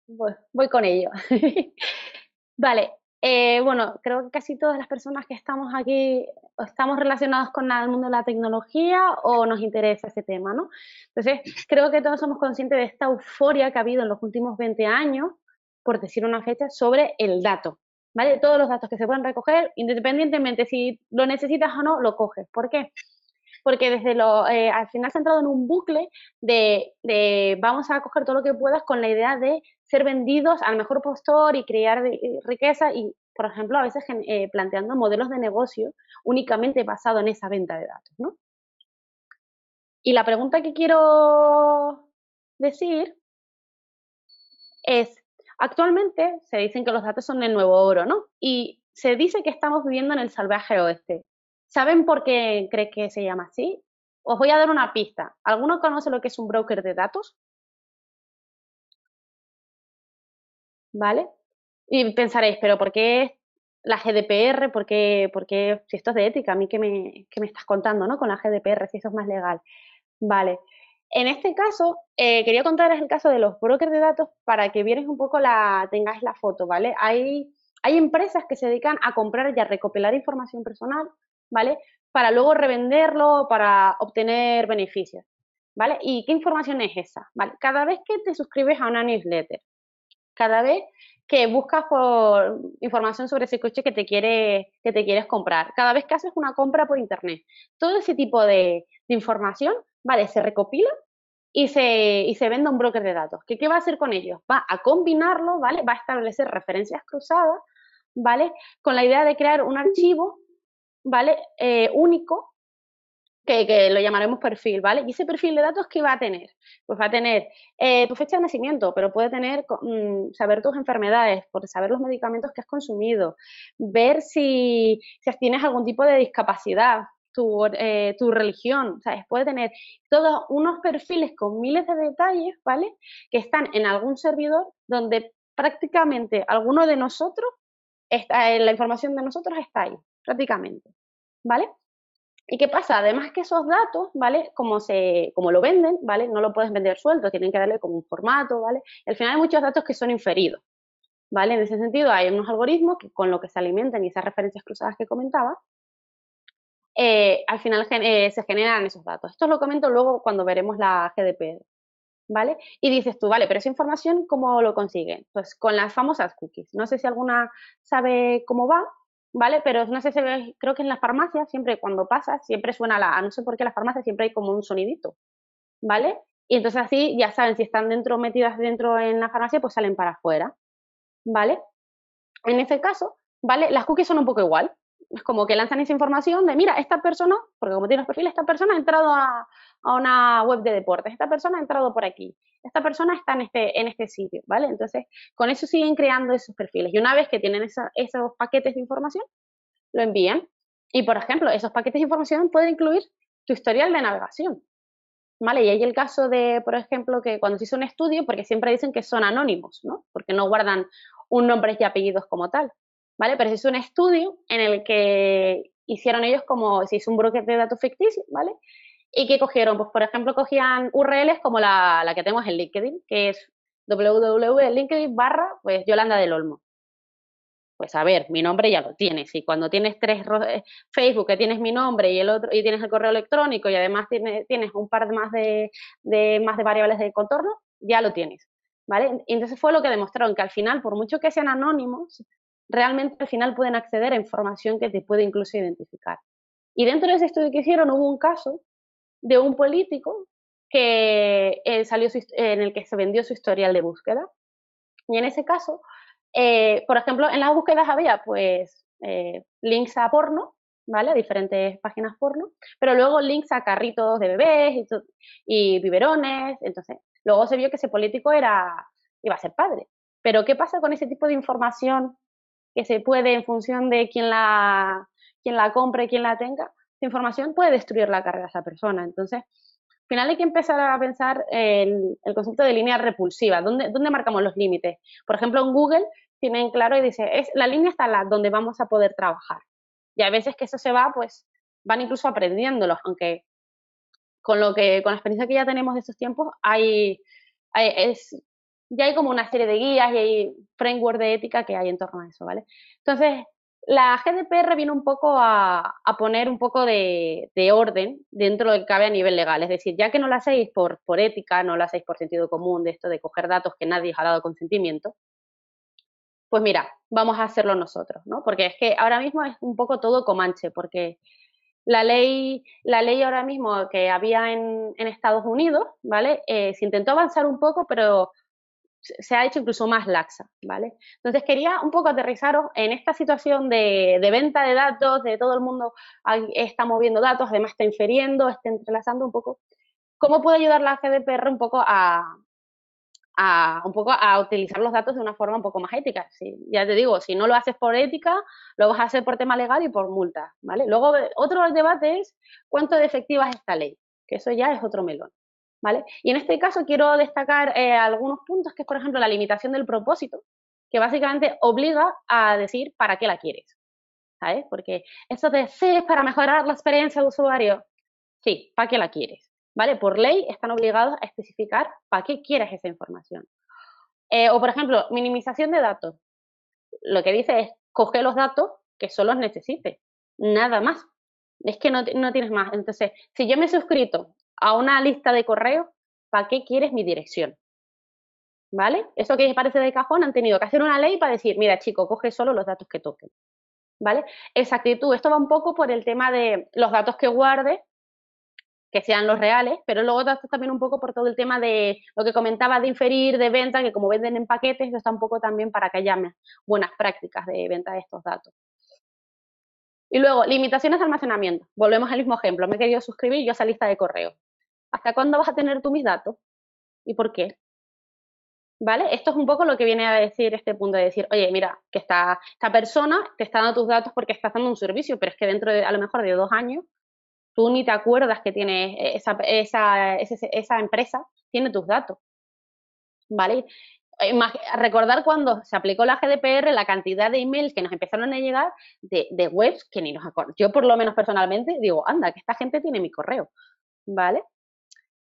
voy con ello. vale, eh, bueno, creo que casi todas las personas que estamos aquí estamos relacionados con el mundo de la tecnología o nos interesa ese tema, ¿no? Entonces, creo que todos somos conscientes de esta euforia que ha habido en los últimos 20 años, por decir una fecha, sobre el dato, ¿vale? Todos los datos que se pueden recoger, independientemente si lo necesitas o no, lo coges. ¿Por qué? Porque desde lo, eh, al final se ha entrado en un bucle de, de vamos a coger todo lo que puedas con la idea de ser vendidos al mejor postor y crear eh, riqueza y, por ejemplo, a veces eh, planteando modelos de negocio únicamente basado en esa venta de datos, ¿no? Y la pregunta que quiero decir es, actualmente se dicen que los datos son el nuevo oro, ¿no? Y se dice que estamos viviendo en el salvaje oeste. ¿Saben por qué cree que se llama así? Os voy a dar una pista. ¿Alguno conoce lo que es un broker de datos? ¿vale? Y pensaréis, pero ¿por qué la GDPR? ¿Por qué, por qué si esto es de ética, a mí qué me, qué me estás contando, ¿no? Con la GDPR, si eso es más legal. Vale. En este caso, eh, quería contaros el caso de los brokers de datos para que vierais un poco la, tengáis la foto, ¿vale? Hay, hay empresas que se dedican a comprar y a recopilar información personal, ¿vale? Para luego revenderlo, para obtener beneficios, ¿vale? ¿Y qué información es esa? ¿Vale? Cada vez que te suscribes a una newsletter, cada vez que buscas por información sobre ese coche que te, quiere, que te quieres comprar, cada vez que haces una compra por internet. Todo ese tipo de, información, ¿vale? Se recopila y se, y se vende a un broker de datos. ¿Qué, ¿Qué va a hacer con ellos? Va a combinarlo, ¿vale? Va a establecer referencias cruzadas, ¿vale? Con la idea de crear un archivo, ¿vale? Eh, único que, lo llamaremos perfil, ¿vale? Y ese perfil de datos, ¿qué va a tener? Pues va a tener eh, tu fecha de nacimiento, pero puede tener, mm, saber tus enfermedades, saber los medicamentos que has consumido, ver si, si tienes algún tipo de discapacidad, tu, eh, tu, religión, ¿sabes? Puede tener todos unos perfiles con miles de detalles, ¿vale? Que están en algún servidor donde prácticamente alguno de nosotros, está, eh, la información de nosotros está ahí, prácticamente, ¿vale? ¿Y qué pasa? Además que esos datos, ¿vale? Como, se, como lo venden, ¿vale? No lo puedes vender suelto, tienen que darle como un formato, ¿vale? al final hay muchos datos que son inferidos, ¿vale? En ese sentido hay unos algoritmos que con lo que se alimentan y esas referencias cruzadas que comentaba, eh, al final eh, se generan esos datos. Esto lo comento luego cuando veremos la GDPR. ¿vale? Y dices tú, vale, pero esa información, ¿cómo lo consiguen? Pues con las famosas cookies. No sé si alguna sabe cómo va, ¿vale? Pero no sé si creo que en las farmacias siempre cuando pasa, siempre suena la, no sé por qué las farmacias siempre hay como un sonidito, ¿vale? Y entonces así ya saben si están dentro, metidas dentro en la farmacia, pues salen para afuera, ¿vale? En ese caso, ¿vale? Las cookies son un poco igual. Es como que lanzan esa información de, mira, esta persona, porque como tiene los perfiles, esta persona ha entrado a, una web de deportes, esta persona ha entrado por aquí, esta persona está en este, en este sitio, ¿vale? Entonces, con eso siguen creando esos perfiles. Y una vez que tienen esos paquetes de información, lo envían. Y, por ejemplo, esos paquetes de información pueden incluir tu historial de navegación. ¿Vale? Y hay el caso de, por ejemplo, que cuando se hizo un estudio, porque siempre dicen que son anónimos, ¿no? Porque no guardan un nombre y apellidos como tal, ¿vale? Pero se hizo un estudio en el que hicieron ellos como, se hizo un broker de datos ficticio, ¿vale? Y que cogieron, pues por ejemplo, cogían URLs como la, que tenemos en LinkedIn, que es www.linkedin barra, pues Yolanda del Olmo pues a ver, mi nombre ya lo tienes. Y cuando tienes tres eh, Facebook, que tienes mi nombre y el otro, y tienes el correo electrónico y además tienes, un par más de, de, más de variables de contorno, ya lo tienes. ¿Vale? Entonces fue lo que demostraron, que al final, por mucho que sean anónimos, realmente al final pueden acceder a información que te puede incluso identificar. Y dentro de ese estudio que hicieron hubo un caso de un político que eh, salió en el que se vendió su historial de búsqueda. Y en ese caso, eh, por ejemplo, en las búsquedas había pues eh, links a porno, ¿vale? A diferentes páginas porno, pero luego links a carritos de bebés y, biberones. Entonces, luego se vio que ese político era, iba a ser padre. Pero, ¿qué pasa con ese tipo de información que se puede, en función de quién la, quién la compre, quién la tenga? Esa información puede destruir la carrera de esa persona. Entonces, al final hay que empezar a pensar el, el concepto de línea repulsiva. ¿Dónde, ¿Dónde, marcamos los límites? Por ejemplo, en Google tienen claro y dice, es, la línea está la donde vamos a poder trabajar. Y a veces que eso se va, pues van incluso aprendiéndolo, aunque con lo que, con la experiencia que ya tenemos de estos tiempos, hay, es, ya hay como una serie de guías y hay framework de ética que hay en torno a eso, ¿vale? Entonces, la GDPR viene un poco a, poner un poco de, orden dentro de lo que cabe a nivel legal. Es decir, ya que no lo hacéis por, por ética, no lo hacéis por sentido común, de esto de coger datos que nadie ha dado consentimiento, pues mira, vamos a hacerlo nosotros, ¿no? Porque es que ahora mismo es un poco todo comanche, porque la ley, la ley ahora mismo que había en, Estados Unidos, ¿vale? Eh, se intentó avanzar un poco, pero se ha hecho incluso más laxa, ¿vale? Entonces quería un poco aterrizaros en esta situación de, venta de datos, de todo el mundo está moviendo datos, además está inferiendo, está entrelazando un poco. ¿Cómo puede ayudar la GDPR un poco a, a, un poco a utilizar los datos de una forma un poco más ética. Si, ya te digo, si no lo haces por ética, lo vas a hacer por tema legal y por multa, ¿vale? Luego, otro debate es cuánto de efectiva es esta ley, que eso ya es otro melón, ¿vale? Y en este caso quiero destacar eh, algunos puntos, que es, por ejemplo, la limitación del propósito, que básicamente obliga a decir para qué la quieres, ¿sabes? Porque eso de, sí, es para mejorar la experiencia de usuario, sí, ¿para qué la quieres? ¿vale? Por ley están obligados a especificar para qué quieres esa información. Eh, o, por ejemplo, minimización de datos. Lo que dice es, coge los datos que solo necesites, nada más. Es que no, no tienes más. Entonces, si yo me he suscrito a una lista de correos, ¿para qué quieres mi dirección? ¿Vale? Eso que parece de cajón, han tenido que hacer una ley para decir, mira, chico, coge solo los datos que toquen. ¿Vale? Exactitud. Esto va un poco por el tema de los datos que guarde que sean los reales, pero luego también un poco por todo el tema de lo que comentaba de inferir, de venta, que como venden en paquetes, está un poco también para que haya buenas prácticas de venta de estos datos. Y luego, limitaciones de almacenamiento. Volvemos al mismo ejemplo. Me he querido suscribir yo a esa lista de correo. ¿Hasta cuándo vas a tener tú mis datos? ¿Y por qué? ¿Vale? Esto es un poco lo que viene a decir este punto de decir, oye, mira, que esta, persona te está dando tus datos porque está haciendo un servicio, pero es que dentro de a lo mejor de dos años tú ni te acuerdas que tiene esa, esa, esa, empresa, tiene tus datos. ¿Vale? recordar cuando se aplicó la GDPR, la cantidad de emails que nos empezaron a llegar de, de webs que ni nos acordamos. Yo, por lo menos personalmente, digo, anda, que esta gente tiene mi correo. ¿Vale?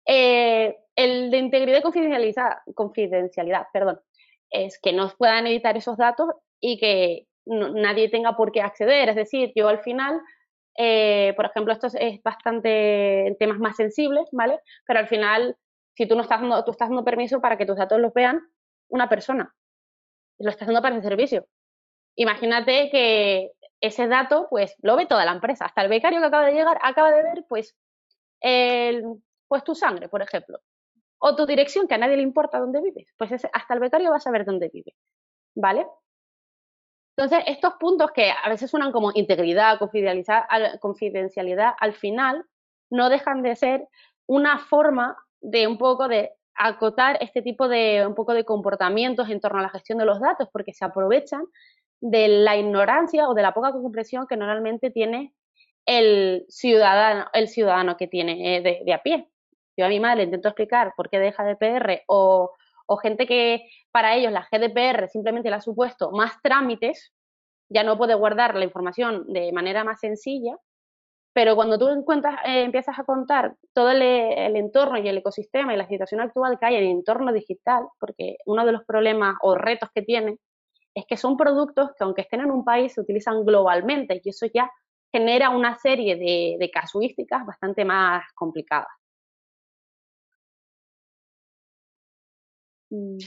Eh, el de integridad y confidencialidad, perdón, es que no puedan editar esos datos y que nadie tenga por qué acceder. Es decir, yo al final eh, por ejemplo, esto es, bastante en temas más sensibles, ¿vale? Pero al final, si tú no estás dando, tú estás dando permiso para que tus datos los vean una persona. Lo estás dando para el servicio. Imagínate que ese dato, pues, lo ve toda la empresa. Hasta el becario que acaba de llegar acaba de ver, pues, el, pues tu sangre, por ejemplo. O tu dirección, que a nadie le importa dónde vives. Pues hasta el becario va a saber dónde vive. ¿Vale? Entonces, estos puntos que a veces suenan como integridad, confidencialidad, al final no dejan de ser una forma de un poco de acotar este tipo de un poco de comportamientos en torno a la gestión de los datos, porque se aprovechan de la ignorancia o de la poca comprensión que normalmente tiene el ciudadano, el ciudadano que tiene eh, de, a pie. Yo a mi madre intento explicar por qué deja GDPR o, o gente que para ellos la GDPR simplemente le ha supuesto más trámites, ya no puede guardar la información de manera más sencilla, pero cuando tú encuentras, eh, empiezas a contar todo el, entorno y el ecosistema y la situación actual que hay en el entorno digital, porque uno de los problemas o retos que tiene es que son productos que aunque estén en un país se utilizan globalmente y eso ya genera una serie de, casuísticas bastante más complicadas. Mm,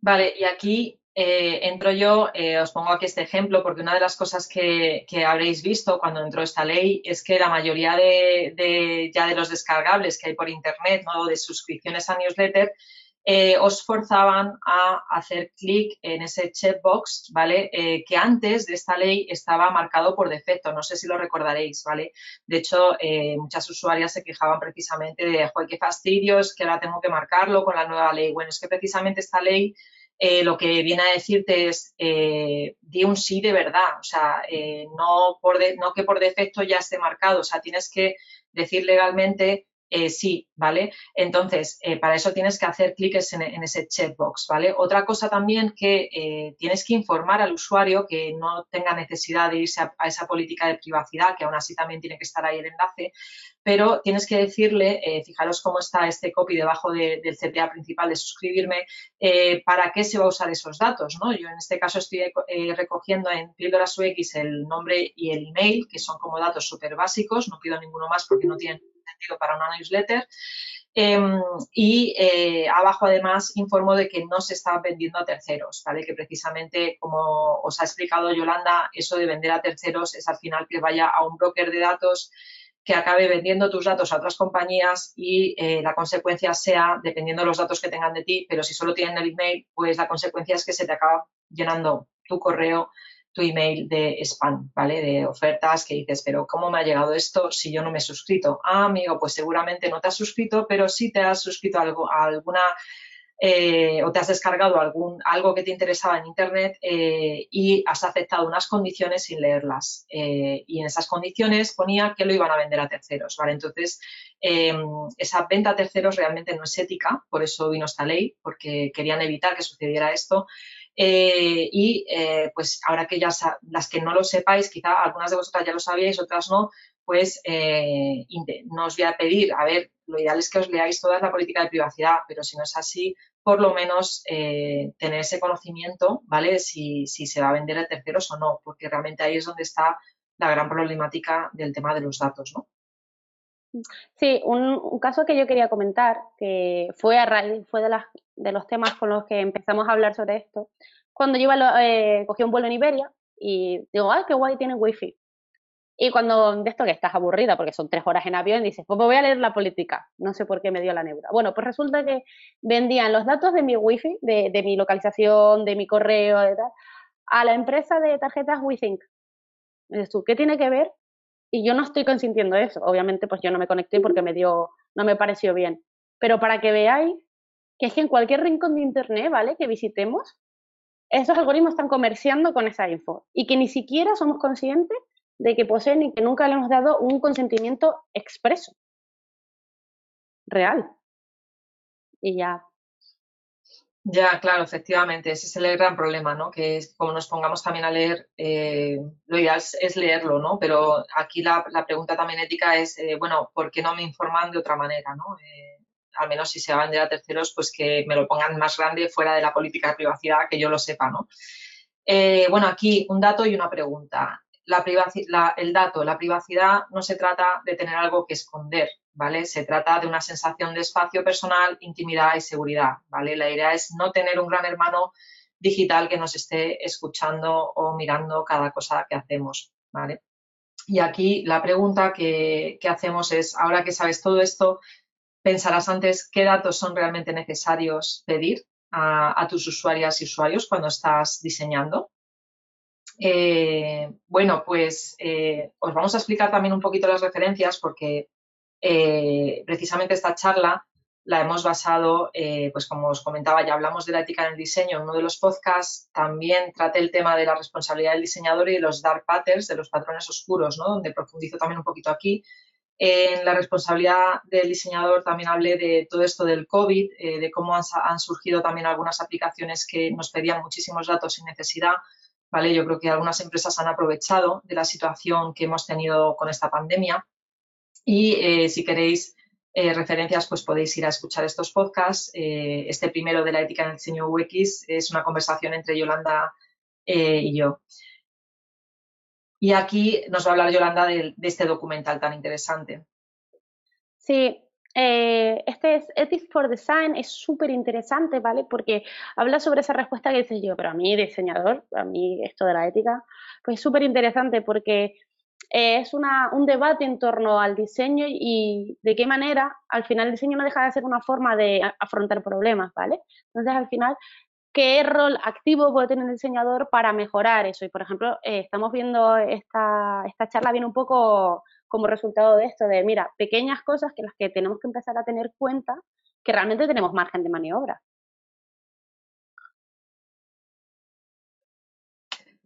vale, y aquí eh, entro yo, eh, os pongo aquí este ejemplo, porque una de las cosas que, habréis visto cuando entró esta ley es que la mayoría de, ya de los descargables que hay por internet, ¿no? de suscripciones a newsletter, eh, os forzaban a hacer clic en ese checkbox, ¿vale? Eh, que antes de esta ley estaba marcado por defecto, no sé si lo recordaréis, ¿vale? De hecho, eh, muchas usuarias se quejaban precisamente de, joder, qué fastidios, que ahora tengo que marcarlo con la nueva ley. Bueno, es que precisamente esta ley lo que viene a decirte es di un sí de verdad, o sea, no que por defecto ya esté marcado, o sea, tienes que decir legalmente eh, sí, ¿vale? Entonces, eh, para eso tienes que hacer clics en, ese checkbox, ¿vale? Otra cosa también que eh, tienes que informar al usuario que no tenga necesidad de irse a, esa política de privacidad, que aún así también tiene que estar ahí el enlace, pero tienes que decirle, fijaros cómo está este copy debajo del CPA principal de suscribirme, para qué se va a usar esos datos, ¿no? Yo en este caso estoy recogiendo en Píldoras UX el nombre y el email, que son como datos súper básicos, no pido ninguno más porque no tienen para una newsletter. Em, y eh, abajo además informo de que no se está vendiendo a terceros, ¿vale? Que precisamente, como os ha explicado Yolanda, eso de vender a terceros es al final que vaya a un broker de datos que acabe vendiendo tus datos a otras compañías y eh, la consecuencia sea, dependiendo de los datos que tengan de ti, pero si solo tienen el email, pues la consecuencia es que se te acaba llenando tu correo tu email de spam, ¿vale? De ofertas que dices, pero ¿cómo me ha llegado esto si yo no me he suscrito? Ah, amigo, pues seguramente no te has suscrito, pero sí te has suscrito a, alguna eh, o te has descargado algún, algo que te interesaba en Internet eh, y has aceptado unas condiciones sin leerlas. Eh, y en esas condiciones ponía que lo iban a vender a terceros. ¿vale? Entonces, esa venta a terceros realmente no es ética, por eso vino esta ley, porque querían evitar que sucediera esto. Y pues ahora que ya las que no lo sepáis, quizá algunas de vosotras ya lo sabíais, otras no, pues no os voy a pedir, a ver, lo ideal es que os leáis toda la política de privacidad, pero si no es así, por lo menos eh, tener ese conocimiento, ¿vale? Si, se va a vender a terceros o no, porque realmente ahí es donde está la gran problemática del tema de los datos, ¿no? Sí, un, caso que yo quería comentar, que fue a raíz, fue de, las, de los temas con los que empezamos a hablar sobre esto, cuando yo iba, eh, cogí un vuelo en Iberia y digo, ¡ay, qué guay tiene wifi! Y cuando de esto que estás aburrida porque son tres horas en avión, dices, pues me voy a leer la política. No sé por qué me dio la neura. Bueno, pues resulta que vendían los datos de mi wifi, de, de mi localización, de mi correo, de tal, a la empresa de tarjetas WeThink. Dices tú, ¿qué tiene que ver? Y yo no estoy consintiendo eso. Obviamente, pues yo no me conecté porque me dio, no me pareció bien. Pero para que veáis que es que en cualquier rincón de internet, ¿vale? Que visitemos, esos algoritmos están comerciando con esa info y que ni siquiera somos conscientes de que poseen y que nunca le hemos dado un consentimiento expreso, real. Y ya. Ya, claro, efectivamente, ese es el gran problema, ¿no? Que es, como nos pongamos también a leer, eh, lo ideal es, leerlo, ¿no? Pero aquí la, pregunta también ética es, eh, bueno, ¿por qué no me informan de otra manera, ¿no? Eh, al menos si se va a vender a terceros, pues que me lo pongan más grande fuera de la política de privacidad, que yo lo sepa, ¿no? bueno, aquí un dato y una pregunta la el dato, la privacidad no se trata de tener algo que esconder, ¿vale? Se trata de una sensación de espacio personal, intimidad y seguridad, ¿vale? La idea es no tener un gran hermano digital que nos esté escuchando o mirando cada cosa que hacemos, ¿vale? Y aquí la pregunta que, hacemos es, ahora que sabes todo esto, pensarás antes qué datos son realmente necesarios pedir a, tus usuarias y usuarios cuando estás diseñando. Eh, bueno, pues eh, os vamos a explicar también un poquito las referencias porque eh, precisamente esta charla la hemos basado, pues como os comentaba, ya hablamos de la ética en el diseño en uno de los podcasts, también traté el tema de la responsabilidad del diseñador y de los dark patterns, de los patrones oscuros, ¿no? donde profundizo también un poquito aquí. En la responsabilidad del diseñador también hablé de todo esto del COVID, de cómo han, han, surgido también algunas aplicaciones que nos pedían muchísimos datos sin necesidad ¿vale? Yo creo que algunas empresas han aprovechado de la situación que hemos tenido con esta pandemia y eh, si queréis eh, referencias, pues podéis ir a escuchar estos podcasts. Eh, este primero de la ética en el diseño UX es una conversación entre Yolanda y yo. Y aquí nos va a hablar Yolanda de, de este documental tan interesante. Sí, eh, este es Ethics for Design, es súper interesante, ¿vale? Porque habla sobre esa respuesta que dices yo, pero a mí, diseñador, a mí esto de la ética, pues es súper interesante porque es una, un debate en torno al diseño y de qué manera al final el diseño no deja de ser una forma de afrontar problemas, ¿vale? Entonces al final, ¿qué rol activo puede tener el diseñador para mejorar eso? Y por ejemplo, eh, estamos viendo esta, esta charla viene un poco como resultado de esto, de mira, pequeñas cosas que las que tenemos que empezar a tener cuenta que realmente tenemos margen de maniobra.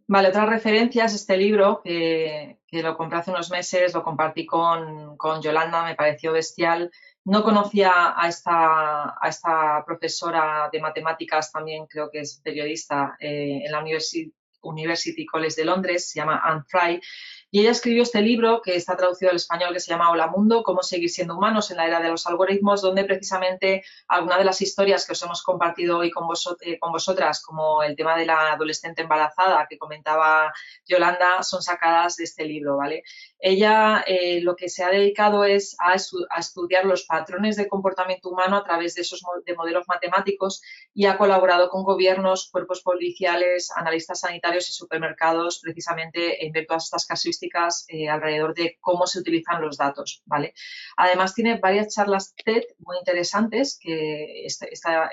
Vale, otras referencias, este libro que, lo compré hace unos meses, lo compartí con, Yolanda, me pareció bestial. No conocía a esta, a esta profesora de matemáticas, también creo que es periodista eh, en la University College de Londres, se llama Anne Fry, y ella escribió este libro que está traducido al español que se llama Hola Mundo, cómo seguir siendo humanos en la era de los algoritmos, donde precisamente algunas de las historias que os hemos compartido hoy con, eh, con vosotras, como el tema de la adolescente embarazada que comentaba Yolanda, son sacadas de este libro, ¿vale? Ella eh, lo que se ha dedicado es a, estudiar los patrones de comportamiento humano a través de esos de modelos matemáticos y ha colaborado con gobiernos, cuerpos policiales, analistas sanitarios y supermercados precisamente en ver todas estas casuísticas eh, alrededor de cómo se utilizan los datos, ¿vale? Además tiene varias charlas TED muy interesantes, que esta,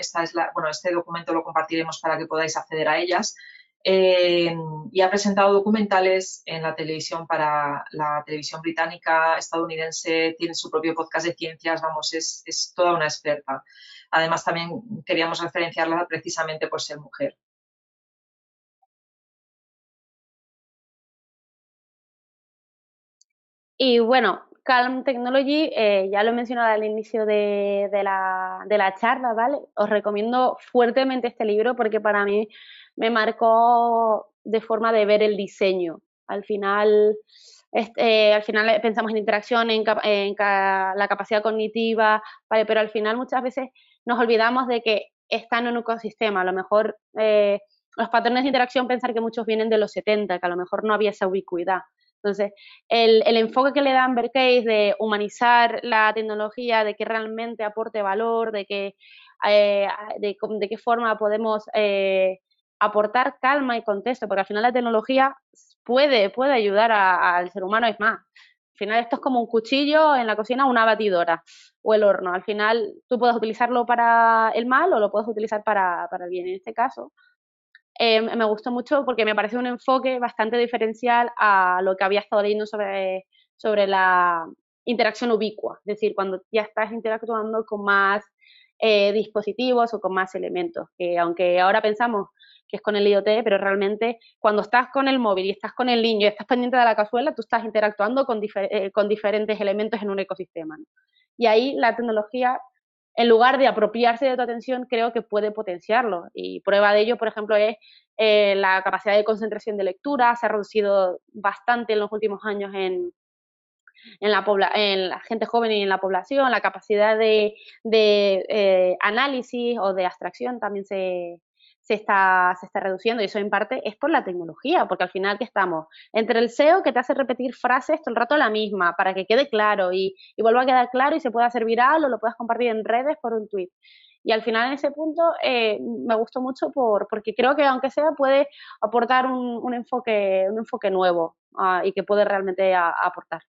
bueno, este documento lo compartiremos para que podáis acceder a ellas. Y ha presentado documentales en la televisión para la televisión británica, estadounidense, tiene su propio podcast de ciencias, vamos, es, es toda una experta. Además, también queríamos referenciarla precisamente por ser mujer. Y bueno, Calm Technology, eh, ya lo he mencionado al inicio de, la, charla, ¿vale? Os recomiendo fuertemente este libro porque para mí me marcó de forma de ver el diseño. Al final, este, al final pensamos en interacción, en, la capacidad cognitiva, ¿vale? Pero al final muchas veces nos olvidamos de que están en un ecosistema. A lo mejor eh, los patrones de interacción, pensar que muchos vienen de los 70, que a lo mejor no había esa ubicuidad. Entonces, el, enfoque que le da Amber de humanizar la tecnología, de que realmente aporte valor, de que eh, de, qué forma podemos eh, aportar calma y contexto, porque al final la tecnología puede, puede ayudar al ser humano, es más, al final esto es como un cuchillo en la cocina, una batidora o el horno. Al final tú puedes utilizarlo para el mal o lo puedes utilizar para, para el bien. En este caso, eh, me gustó mucho porque me parece un enfoque bastante diferencial a lo que había estado leyendo sobre, sobre la interacción ubicua, es decir, cuando ya estás interactuando con más eh, dispositivos o con más elementos, que aunque ahora pensamos que es con el IoT, pero realmente cuando estás con el móvil y estás con el niño y estás pendiente de la cazuela, tú estás interactuando con, eh, con diferentes elementos en un ecosistema. Y ahí la tecnología en lugar de apropiarse de tu atención, creo que puede potenciarlo. Y prueba de ello, por ejemplo, es eh, la capacidad de concentración de lectura, se ha reducido bastante en los últimos años en, la, en la gente joven y en la población, la capacidad de, de eh, análisis o de abstracción también se, se está, se está reduciendo y eso en parte es por la tecnología, porque al final que estamos entre el SEO que te hace repetir frases todo el rato la misma para que quede claro y, y vuelva a quedar claro y se pueda hacer viral o lo puedas compartir en redes por un tweet. Y al final en ese punto eh, me gustó mucho por, porque creo que aunque sea puede aportar un, enfoque, un enfoque nuevo uh, y que puede realmente aportar.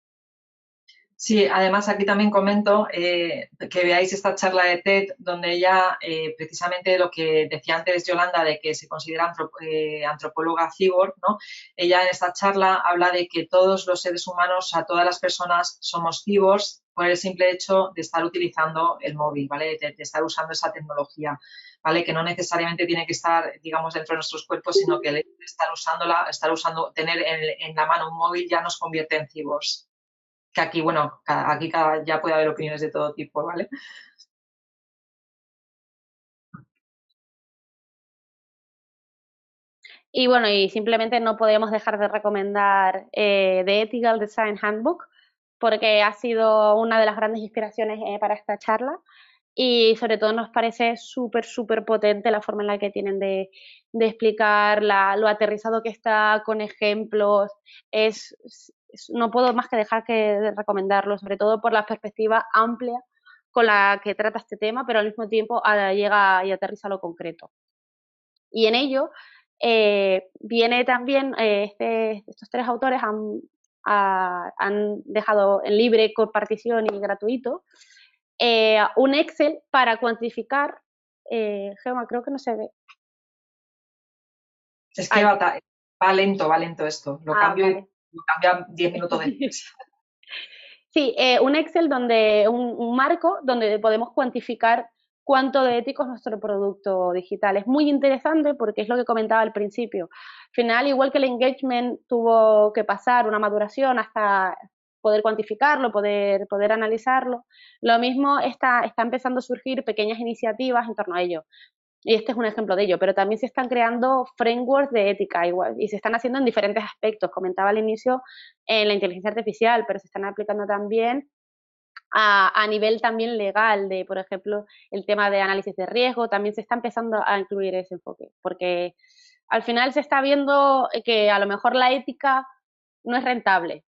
Sí, además aquí también comento eh, que veáis esta charla de TED donde ella, eh, precisamente lo que decía antes Yolanda de que se considera eh, antropóloga cyborg, ¿no? Ella en esta charla habla de que todos los seres humanos, a todas las personas somos cyborgs por el simple hecho de estar utilizando el móvil, ¿vale? De, estar usando esa tecnología. ¿vale? Que no necesariamente tiene que estar, digamos, dentro de nuestros cuerpos, sino que estar usándola, estar usando, tener en, la mano un móvil ya nos convierte en cyborgs que aquí, bueno, aquí ya puede haber opiniones de todo tipo, ¿vale? Y bueno, y simplemente no podemos dejar de recomendar eh, The Ethical Design Handbook, porque ha sido una de las grandes inspiraciones eh, para esta charla y sobre todo nos parece súper, súper potente la forma en la que tienen de, de explicar la, lo aterrizado que está con ejemplos. Es, no puedo más que dejar que recomendarlo, sobre todo por la perspectiva amplia con la que trata este tema, pero al mismo tiempo llega y aterriza lo concreto. Y en ello eh, viene también, eh, este, estos tres autores han, han, dejado en libre compartición y gratuito eh, un Excel para cuantificar, Gemma, creo que no se ve. Es que va, lento, va lento esto. Lo ah, cambio cambia 10 minutos después. Sí, eh, un Excel donde, un, marco donde podemos cuantificar cuánto de ético es nuestro producto digital. Es muy interesante porque es lo que comentaba al principio. Al final, igual que el engagement tuvo que pasar una maduración hasta poder cuantificarlo, poder, poder analizarlo, lo mismo está, está empezando a surgir pequeñas iniciativas en torno a ello. Y este es un ejemplo de ello, pero también se están creando frameworks de ética igual y se están haciendo en diferentes aspectos. Comentaba al inicio en la inteligencia artificial, pero se están aplicando también a, a, nivel también legal, de, por ejemplo, el tema de análisis de riesgo, también se está empezando a incluir ese enfoque, porque al final se está viendo que a lo mejor la ética no es rentable,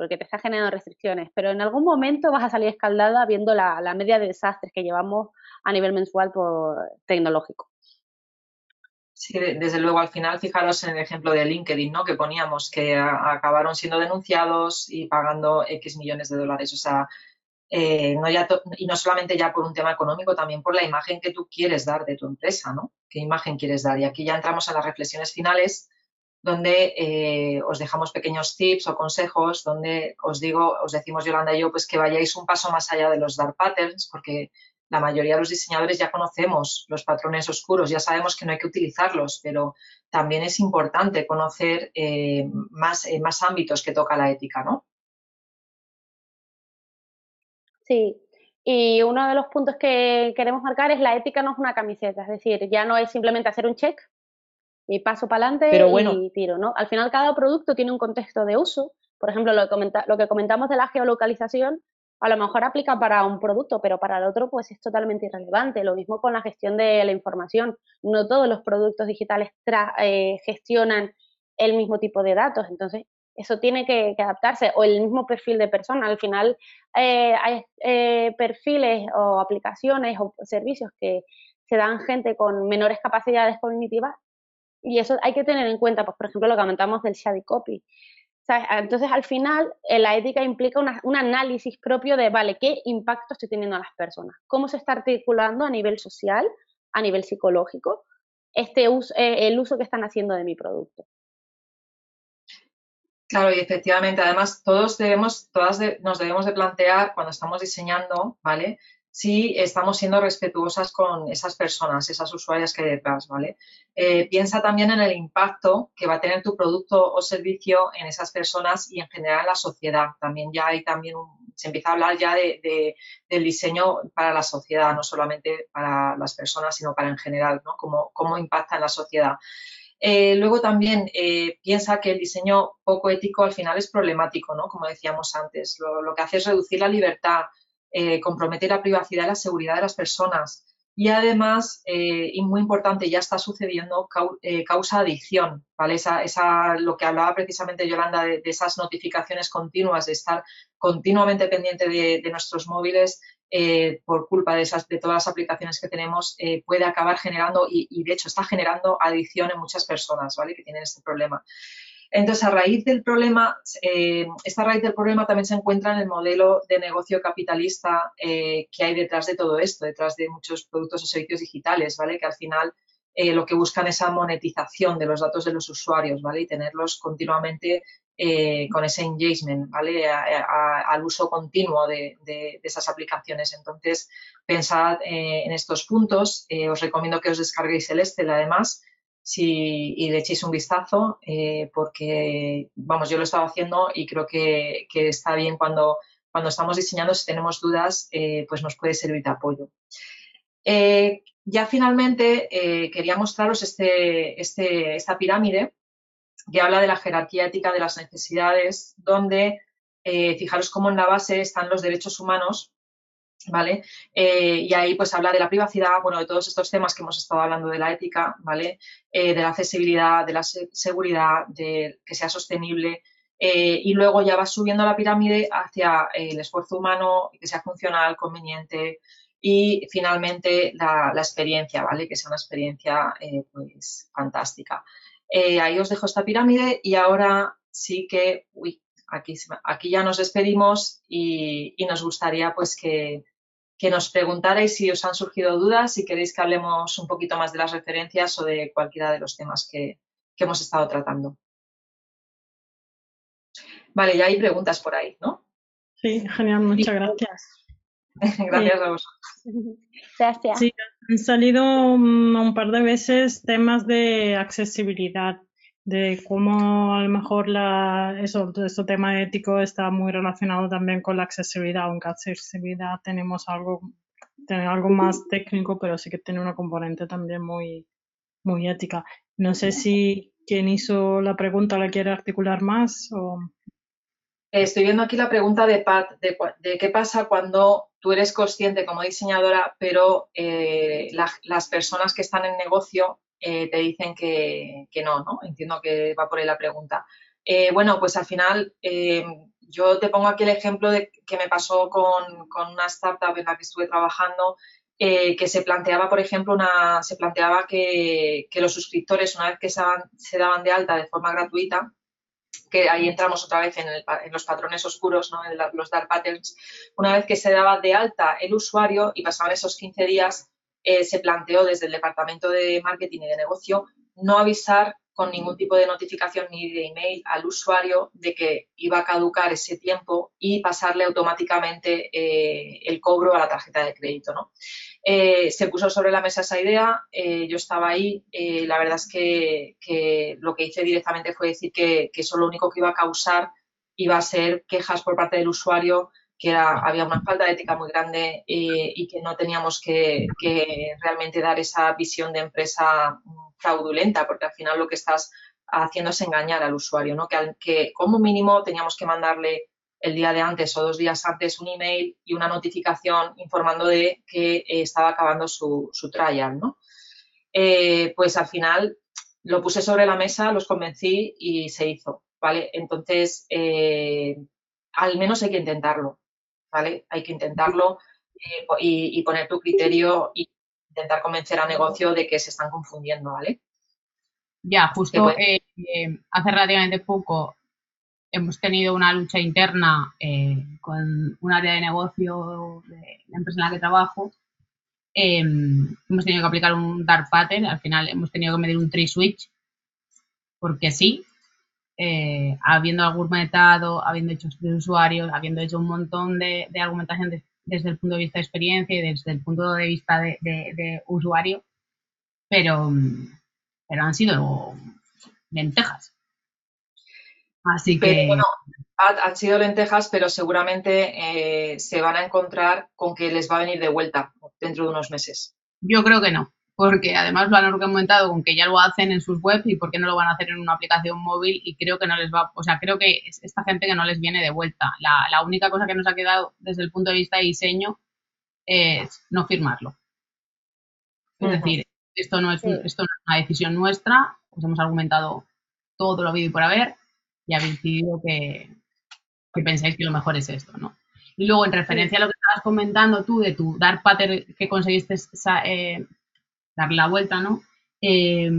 porque te está generando restricciones, pero en algún momento vas a salir escaldada viendo la, media de desastres que llevamos a nivel mensual por tecnológico. Sí, desde luego, al final, fijaros en el ejemplo de LinkedIn, ¿no? Que poníamos que acabaron siendo denunciados y pagando X millones de dólares. O sea, eh, y no solamente ya por un tema económico, también por la imagen que tú quieres dar de tu empresa, ¿no? ¿Qué imagen quieres dar? Y aquí ya entramos a las reflexiones finales donde eh, os dejamos pequeños tips o consejos, donde os digo, os decimos Yolanda y yo, pues que vayáis un paso más allá de los dark patterns, porque la mayoría de los diseñadores ya conocemos los patrones oscuros, ya sabemos que no hay que utilizarlos, pero también es importante conocer eh, más, eh, más ámbitos que toca la ética, ¿no? Sí, y uno de los puntos que queremos marcar es la ética no es una camiseta, es decir, ya no es simplemente hacer un check y paso para adelante bueno. y tiro, ¿no? Al final cada producto tiene un contexto de uso. Por ejemplo, lo que, comenta, lo que comentamos de la geolocalización, a lo mejor aplica para un producto, pero para el otro pues es totalmente irrelevante. Lo mismo con la gestión de la información. No todos los productos digitales eh, gestionan el mismo tipo de datos, entonces eso tiene que, que, adaptarse. O el mismo perfil de persona. Al final eh, hay eh, perfiles o aplicaciones o servicios que se dan gente con menores capacidades cognitivas y eso hay que tener en cuenta, pues, por ejemplo, lo que comentamos del shady copy. Entonces, al final, la ética implica una, un análisis propio de, vale, ¿qué impacto estoy teniendo a las personas? ¿Cómo se está articulando a nivel social, a nivel psicológico, este uso, eh, el uso que están haciendo de mi producto? Claro, y efectivamente, además, todos debemos, todas nos debemos de plantear cuando estamos diseñando, ¿vale? Si estamos siendo respetuosas con esas personas, esas usuarias que hay detrás, ¿vale? Eh, piensa también en el impacto que va a tener tu producto o servicio en esas personas y en general en la sociedad. También ya hay también se empieza a hablar ya de, del diseño para la sociedad, no solamente para las personas, sino para en general, ¿no? Cómo, cómo impacta en la sociedad. Eh, luego también eh, piensa que el diseño poco ético al final es problemático, ¿no? Como decíamos antes. Lo que hace es reducir la libertad, eh, comprometer la privacidad y la seguridad de las personas y además, eh, y muy importante, ya está sucediendo, eh, causa adicción, ¿vale? Esa, esa, lo que hablaba precisamente Yolanda de, esas notificaciones continuas, de estar continuamente pendiente de, nuestros móviles eh, por culpa de, esas, de todas las aplicaciones que tenemos, puede acabar generando, y, y, de hecho está generando adicción en muchas personas, ¿vale? Que tienen este problema. Entonces, a raíz del problema, eh, esta raíz del problema también se encuentra en el modelo de negocio capitalista eh, que hay detrás de todo esto, detrás de muchos productos o servicios digitales, ¿vale? Que al final eh, lo que buscan es esa monetización de los datos de los usuarios, ¿vale? Y tenerlos continuamente con ese engagement, ¿vale? al uso continuo de, de, esas aplicaciones. Entonces, pensad en estos puntos. os recomiendo que os descarguéis el Excel, además, si, y le echéis un vistazo, eh, porque, vamos, yo lo estaba haciendo y creo que, está bien cuando, cuando estamos diseñando, si tenemos dudas, eh, pues nos puede servir de apoyo. Eh, ya finalmente quería mostraros este, este, esta pirámide que habla de la jerarquía ética de las necesidades, donde fijaros cómo en la base están los derechos humanos ¿vale? Eh, y ahí pues habla de la privacidad, bueno, de todos estos temas que hemos estado hablando de la ética, ¿vale? Eh, de la accesibilidad, de la seguridad, de que sea sostenible. Eh, y luego ya va subiendo la pirámide hacia el esfuerzo humano, que sea funcional, conveniente y finalmente la, experiencia, ¿vale? Que sea una experiencia pues fantástica. ahí os dejo esta pirámide y ahora sí que, uy, aquí, aquí ya nos despedimos y, y nos gustaría pues que, que nos preguntarais si os han surgido dudas, si queréis que hablemos un poquito más de las referencias o de cualquiera de los temas que, hemos estado tratando. Vale, ya hay preguntas por ahí, ¿no? Sí, genial, muchas gracias. gracias a vosotros. Gracias. Sí, han salido un par de veces temas de accesibilidad de cómo a lo mejor la, eso, todo este tema ético está muy relacionado también con la accesibilidad, aunque accesibilidad tenemos algo, tener algo más técnico, pero sí que tiene una componente también muy, muy ética. No sé si quien hizo la pregunta la quiere articular más o... Estoy viendo aquí la pregunta de Pat, de, qué pasa cuando tú eres consciente como diseñadora, pero eh, las personas que están en negocio eh, te dicen que, no, ¿no? Entiendo que va por ahí la pregunta. Eh, bueno, pues al final eh, yo te pongo aquí el ejemplo de que me pasó con, una startup en la que estuve trabajando que se planteaba, por ejemplo, se planteaba que, los suscriptores, una vez que se, daban de alta de forma gratuita, que ahí entramos otra vez en, los patrones oscuros, ¿no? en los dark patterns, una vez que se daba de alta el usuario y pasaban esos 15 días, eh, se planteó desde el Departamento de Marketing y de Negocio no avisar con ningún tipo de notificación ni de email al usuario de que iba a caducar ese tiempo y pasarle automáticamente eh, el cobro a la tarjeta de crédito. ¿no? Eh, se puso sobre la mesa esa idea, yo estaba ahí, la verdad es que, lo que hice directamente fue decir que, que eso lo único que iba a causar iba a ser quejas por parte del usuario que había una falta de ética muy grande y, que no teníamos que, realmente dar esa visión de empresa fraudulenta, porque al final lo que estás haciendo es engañar al usuario, ¿no? que, que como mínimo teníamos que mandarle el día de antes o dos días antes un email y una notificación informando de que eh, estaba acabando su, su trial. ¿no? Eh, pues al final lo puse sobre la mesa, los convencí y se hizo. ¿vale? Entonces, eh, al menos hay que intentarlo. ¿Vale? Hay que intentarlo eh, y, poner tu criterio y intentar convencer al negocio de que se están confundiendo, ¿vale? Ya, justo eh, eh, hace relativamente poco hemos tenido una lucha interna con un área de negocio de la empresa en la que trabajo. Em, hemos tenido que aplicar un dark pattern, al final hemos tenido que medir un tree switch, porque sí, eh, habiendo argumentado, habiendo hecho de usuarios, habiendo hecho un montón de, argumentación desde el punto de vista de experiencia y desde el punto de vista de, usuario, pero, pero han sido lentejas. Así que. bueno, han sido lentejas, pero seguramente eh, se van a encontrar con que les va a venir de vuelta dentro de unos meses. Yo creo que no porque además lo han argumentado con que ya lo hacen en sus webs y por qué no lo van a hacer en una aplicación móvil y creo que no les va, o sea, creo que es esta gente que no les viene de vuelta. La, única cosa que nos ha quedado desde el punto de vista de diseño es no firmarlo. Es decir, esto no, es esto no es una decisión nuestra, pues hemos argumentado todo lo habido y por haber y habéis decidido que, que pensáis que lo mejor es esto, ¿no? Y luego, en referencia a lo que estabas comentando tú de tu dar pater que conseguiste eh, dar la vuelta, ¿no? Eh,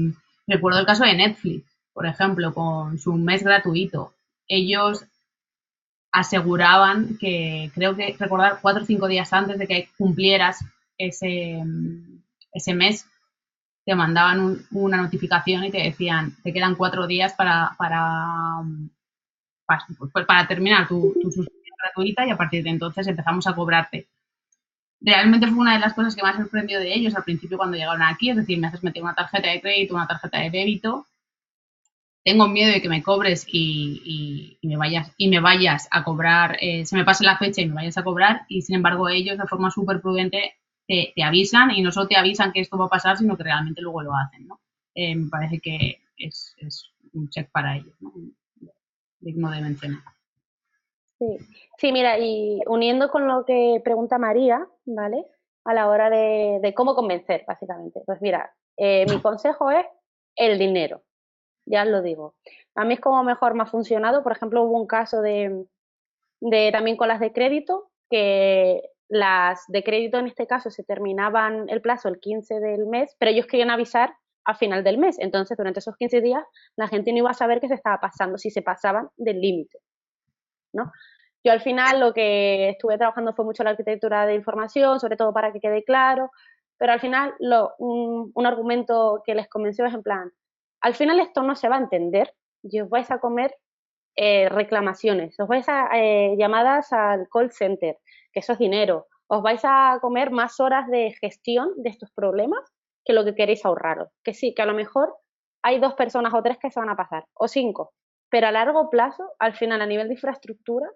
recuerdo el caso de Netflix, por ejemplo, con su mes gratuito. Ellos aseguraban que, creo que recordar, cuatro o cinco días antes de que cumplieras ese, mes, te mandaban una notificación y te decían, te quedan cuatro días pues, para, terminar tu, tu suscripción gratuita y a partir de entonces empezamos a cobrarte. Realmente fue una de las cosas que más sorprendió de ellos al principio cuando llegaron aquí, es decir, me haces meter una tarjeta de crédito, una tarjeta de débito, tengo miedo de que me cobres y, me vayas a cobrar, eh, se me pase la fecha y me vayas a cobrar y sin embargo ellos de forma súper prudente te, avisan y no solo te avisan que esto va a pasar, sino que realmente luego lo hacen, ¿no? Eh, me parece que es, un check para ellos, ¿no? Digno de mencionar. Sí. sí, mira, y uniendo con lo que pregunta María, ¿vale? A la hora de, cómo convencer, básicamente. Pues mira, eh, mi consejo es el dinero, ya os lo digo. A mí es como mejor me ha funcionado. Por ejemplo, hubo un caso de, de también con las de crédito, que las de crédito en este caso se terminaban el plazo el 15 del mes, pero ellos querían avisar a final del mes. Entonces, durante esos 15 días, la gente no iba a saber qué se estaba pasando, si se pasaban del límite. ¿No? Yo al final lo que estuve trabajando fue mucho la arquitectura de información, sobre todo para que quede claro, pero al final lo, un, argumento que les convenció es en plan, al final esto no se va a entender y os vais a comer eh, reclamaciones, os vais a eh, llamadas al call center, que eso es dinero. Os vais a comer más horas de gestión de estos problemas que lo que queréis ahorraros. Que sí, que a lo mejor hay dos personas o tres que se van a pasar, o cinco, pero a largo plazo, al final, a nivel de infraestructura,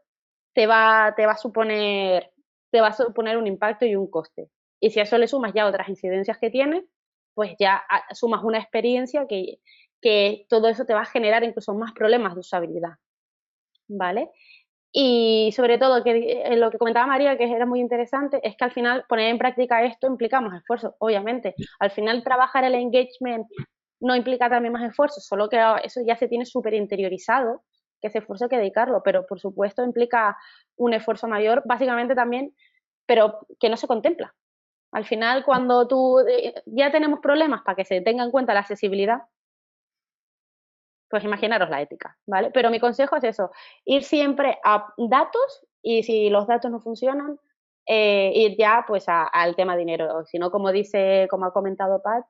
te va, te va a suponer te va a suponer un impacto y un coste. Y si a eso le sumas ya otras incidencias que tienes, pues ya sumas una experiencia que, que todo eso te va a generar incluso más problemas de usabilidad. ¿Vale? Y sobre todo, que eh, lo que comentaba María, que era muy interesante, es que al final poner en práctica esto implica más esfuerzo, obviamente. Al final trabajar el engagement no implica también más esfuerzo, solo que eso ya se tiene súper interiorizado, que ese esfuerzo hay que dedicarlo, pero por supuesto implica un esfuerzo mayor, básicamente también, pero que no se contempla. Al final, cuando tú eh, ya tenemos problemas para que se tenga en cuenta la accesibilidad, pues imaginaros la ética, ¿vale? Pero mi consejo es eso, ir siempre a datos y si los datos no funcionan, eh, ir ya pues al tema dinero. Si no, como dice, como ha comentado Pat,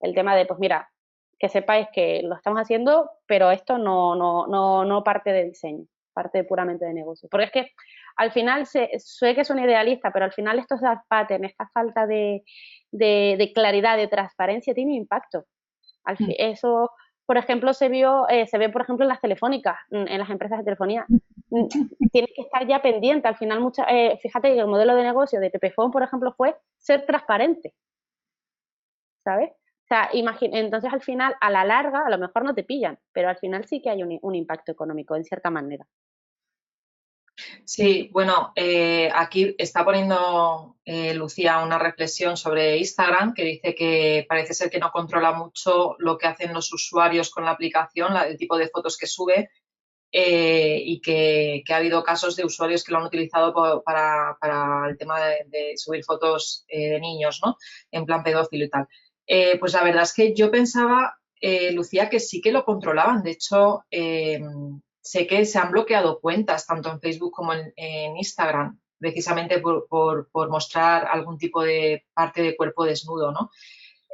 el tema de, pues mira, que sepáis que lo estamos haciendo, pero esto no, no, no, no parte de diseño, parte puramente de negocio. Porque es que al final, sé, que es un idealista, pero al final estos pattern, esta falta de, de, claridad, de transparencia, tiene impacto. Al mm. Eso por ejemplo, se vio, eh, se ve, por ejemplo, en las telefónicas, mm, en las empresas de telefonía. Mm, tiene que estar ya pendiente. Al final, mucha, eh, fíjate que el modelo de negocio de Pepefone, por ejemplo, fue ser transparente. ¿Sabes? Sea, entonces al final, a la larga, a lo mejor no te pillan, pero al final sí que hay un impacto económico, en cierta manera. Sí, bueno, eh, aquí está poniendo eh, Lucía una reflexión sobre Instagram que dice que parece ser que no controla mucho lo que hacen los usuarios con la aplicación, el tipo de fotos que sube eh, y que, ha habido casos de usuarios que lo han utilizado para, el tema de, subir fotos de niños, ¿no? En plan pedófilo y tal. Pues la verdad es que yo pensaba, Lucía, que sí que lo controlaban. De hecho, sé que se han bloqueado cuentas tanto en Facebook como en, Instagram, precisamente por, mostrar algún tipo de parte de cuerpo desnudo, ¿no?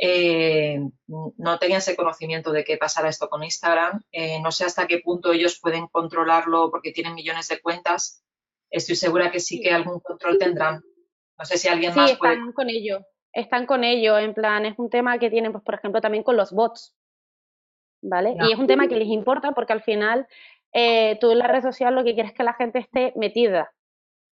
Eh, no tenía ese conocimiento de qué pasará esto con Instagram. Eh, no sé hasta qué punto ellos pueden controlarlo porque tienen millones de cuentas. Estoy segura que sí que algún control tendrán. No sé si alguien sí, más están con ello. Están con ello. En plan, es un tema que tienen, pues, por ejemplo, también con los bots. ¿Vale? Y es un tema que les importa porque al final eh, tú en la red social lo que quieres es que la gente esté metida.